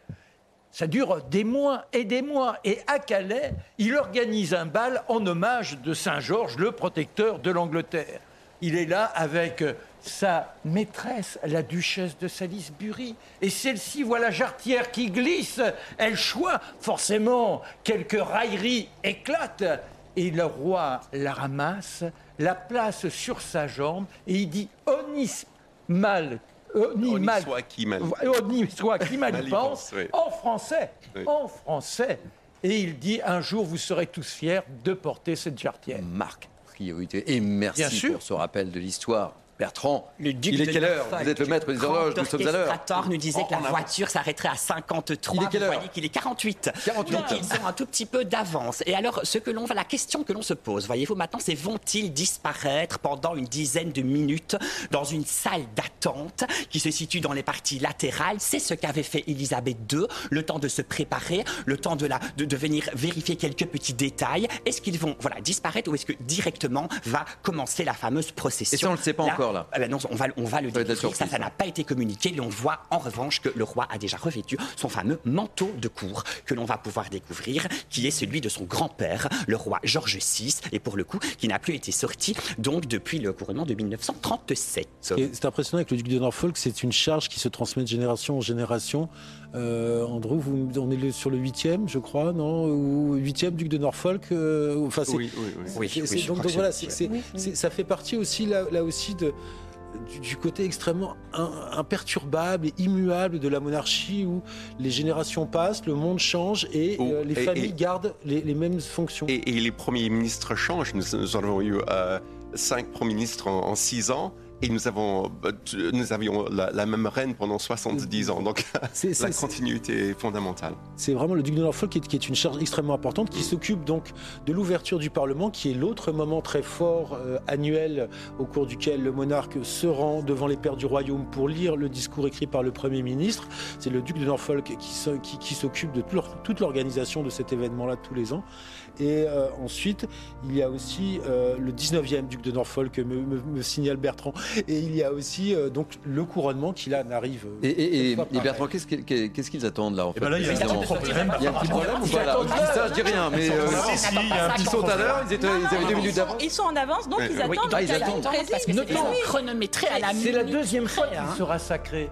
Ça dure des mois et des mois. Et à Calais, il organise un bal en hommage de Saint Georges, le protecteur de l'Angleterre. Il est là avec sa maîtresse, la duchesse de Salisbury. Et celle-ci voit la jarretière qui glisse, elle choit, forcément, quelques railleries éclatent, et le roi la ramasse, la place sur sa jambe, et il dit Onis mal. Oni mal, soit qui mal, soit qui mal pense, en français, en français. Et il dit un jour vous serez tous fiers de porter cette jarretière. Marc, priorité. Et merci pour ce rappel de l'histoire. Bertrand, le duc il est quelle heure Vous êtes le maître des horloges, nous sommes à l'heure. nous disait que la voiture s'arrêterait à 53. Il est quelle heure qu'il est 48. 48. Donc ils ont un tout petit peu d'avance. Et alors, ce que l'on, la question que l'on se pose, voyez-vous maintenant, c'est vont-ils disparaître pendant une dizaine de minutes dans une salle d'attente qui se situe dans les parties latérales? C'est ce qu'avait fait Elisabeth II, le temps de se préparer, le temps de, la, de, venir vérifier quelques petits détails. Est-ce qu'ils vont voilà, disparaître ou est-ce que directement va commencer la fameuse procession? Et ça, on ne le sait pas encore. Ah ben non, on va, on va le découvrir. Ça, ça n'a pas été communiqué. Et on voit en revanche que le roi a déjà revêtu son fameux manteau de cour que l'on va pouvoir découvrir, qui est celui de son grand-père, le roi George VI, et pour le coup, qui n'a plus été sorti donc depuis le couronnement de 1937. C'est impressionnant avec le duc de Norfolk, c'est une charge qui se transmet de génération en génération. Euh, Andrew, vous, on est sur le huitième, je crois, non Ou huitième duc de Norfolk euh, enfin, Oui, oui, oui. donc, voilà, ça fait partie aussi là, là aussi de, du, côté extrêmement imperturbable et immuable de la monarchie où les générations passent, le monde change et euh, les familles gardent les, mêmes fonctions. Et, les premiers ministres changent. Nous, avons eu euh, cinq premiers ministres en six ans. Et nous, avons, bah, nous avions la, même reine pendant 70 ans. Donc la continuité est fondamentale. C'est vraiment le duc de Norfolk qui est, qui est, une charge extrêmement importante, qui s'occupe donc de l'ouverture du Parlement, qui est l'autre moment très fort euh, annuel au cours duquel le monarque se rend devant les pères du royaume pour lire le discours écrit par le Premier ministre. C'est le duc de Norfolk qui, qui, s'occupe de toute l'organisation de cet événement-là tous les ans. Et euh, ensuite, il y a aussi euh, le 19e duc de Norfolk, me, me, signale Bertrand. Et il y a aussi euh, donc le couronnement qui là n'arrive. Et, et, Bertrand, qu'est-ce qu'ils attendent là en fait ben là, il y a un petit problème. Il y a un petit problème ou pas là Je dis ça, je dis rien. Mais ils sont à l'heure, ils, avaient deux minutes d'avance. Ils sont en avance, donc ils attendent. Ah, ils attendent. Parce que c'est chronométré à la minute. C'est la deuxième fois qu'il sera sacré.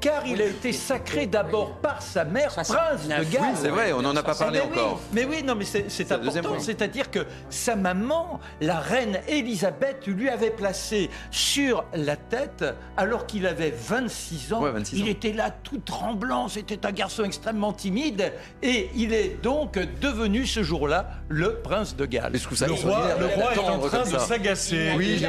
Car il a été sacré d'abord par sa mère, prince de Galles. Oui, c'est vrai, on n'en a pas parlé oui, encore. Mais oui, non, mais c'est important. point. C'est-à-dire que sa maman, la reine Élisabeth, lui avait placé sur la tête, alors qu'il avait 26 ans. Ouais, 26 il ans. était là tout tremblant, c'était un garçon extrêmement timide, et il est donc devenu ce jour-là le prince de Galles. ça Le roi, le roi est en train de s'agacer. Oui,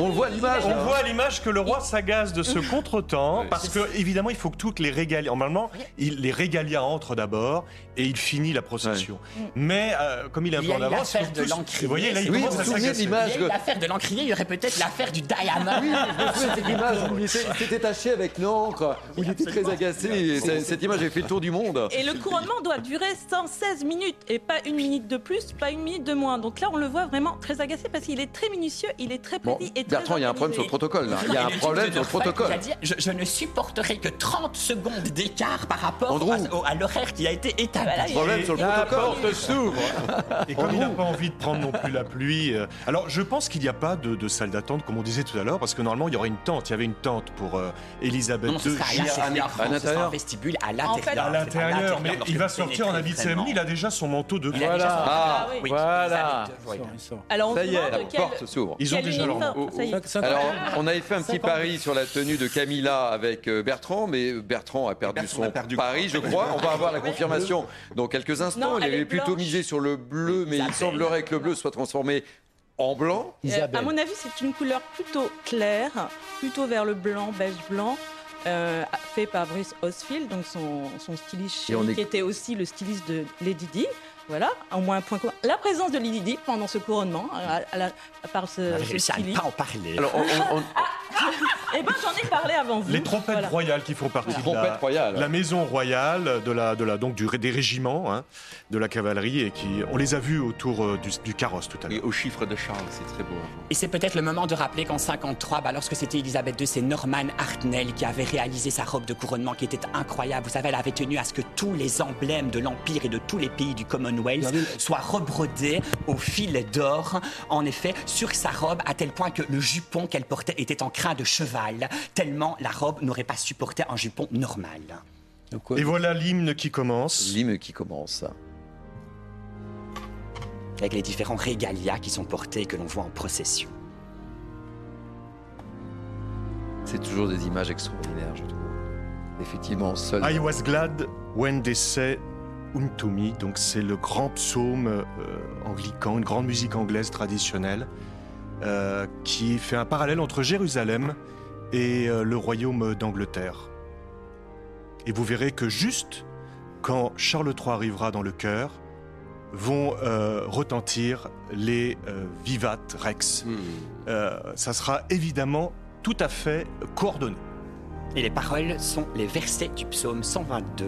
on, voit à l'image. On là. voit l'image que le roi s'agace de ce contretemps parce que évidemment il faut que toutes les régalias, normalement il, les régalias entrent d'abord et il finit la procession. Mais euh, comme il est un peu en avance, l'affaire de l'encrier. Vous voyez là il Oui, commence vous à s'agacer. l'affaire de l'encrier, il y aurait peut-être l'affaire du diamant. Oui, cette image où il était- taché avec l'encre, où il était très agacé. Cette image avait fait le tour du monde. Et le couronnement doit durer 116 minutes et pas une minute de plus, pas une minute de moins. Donc là, on le voit vraiment très agacé parce qu'il est très minutieux, il est très Bon, précis et très Bertrand, il y a un problème sur le protocole. là. Il y a un problème sur le protocole. je, je ne supporterai que 30 secondes d'écart par rapport Andrew. à, au- à l'horaire qui a été établi. Problème sur le La protocole. porte s'ouvre. Et comme il n'a pas envie de prendre non plus la pluie. euh, Alors je pense qu'il n'y a pas de, de salle d'attente comme on disait tout à l'heure parce que normalement il y aurait une tente. Il y avait une tente pour euh, Elisabeth Non, ce II. sera rien, c'est à l'intérieur. Vestibule à l'intérieur. à l'intérieur, mais il va sortir en habit de cérémonie. Il a déjà son manteau de son- Ah, oui. voilà. Alors on Ça y est, la porte s'ouvre. Ils ont déjà leur. Alors, on avait fait un petit pari sur la tenue de Camilla avec euh, Bertrand, mais Bertrand a perdu Bertrand son a perdu. pari, je crois. On va avoir la confirmation dans quelques instants. Non, il avait est plutôt blanche. misé sur le bleu, mais il semblerait que le bleu soit transformé en blanc. Euh, à mon avis, c'est une couleur plutôt claire, plutôt vers le blanc, beige blanc. euh, fait par Bruce Osfield, donc son, son styliste est- qui était aussi le styliste de Lady Di. Voilà, au moins un point commun. La présence de Lady Di pendant ce couronnement, à, à la- par ce, On réussi à ne pas en parler. Alors, on- on- on- Eh ben, j'en ai parlé avant vous. Les trompettes Voilà. royales qui font partie Les de trompettes la, royales. la maison royale de la, de la, donc du, des régiments, hein, de la cavalerie, et qui, on les a vus autour euh, du, du carrosse tout à l'heure. Et au chiffre de Charles, c'est très beau. Et c'est peut-être le moment de rappeler qu'en 53, bah, lorsque c'était Elisabeth II, c'est Norman Hartnell qui avait réalisé sa robe de couronnement qui était incroyable. Vous savez, elle avait tenu à ce que tous les emblèmes de l'Empire et de tous les pays du Commonwealth soient rebrodés au fil d'or, en effet, sur sa robe, à tel point que le jupon qu'elle portait était en crin de cheval, tellement la robe n'aurait pas supporté un jupon normal. Et voilà l'hymne qui commence. L'hymne qui commence. Avec les différents régalias qui sont portés et que l'on voit en procession. C'est toujours des images extraordinaires, je trouve. Effectivement, seul. I was glad when they say Donc c'est le grand psaume euh, anglican, une grande musique anglaise traditionnelle, euh, qui fait un parallèle entre Jérusalem et euh, le royaume d'Angleterre. Et vous verrez que juste quand Charles III arrivera dans le chœur, vont euh, retentir les euh, vivat rex. Euh, ça sera évidemment tout à fait coordonné. Et les paroles sont les versets du psaume 122.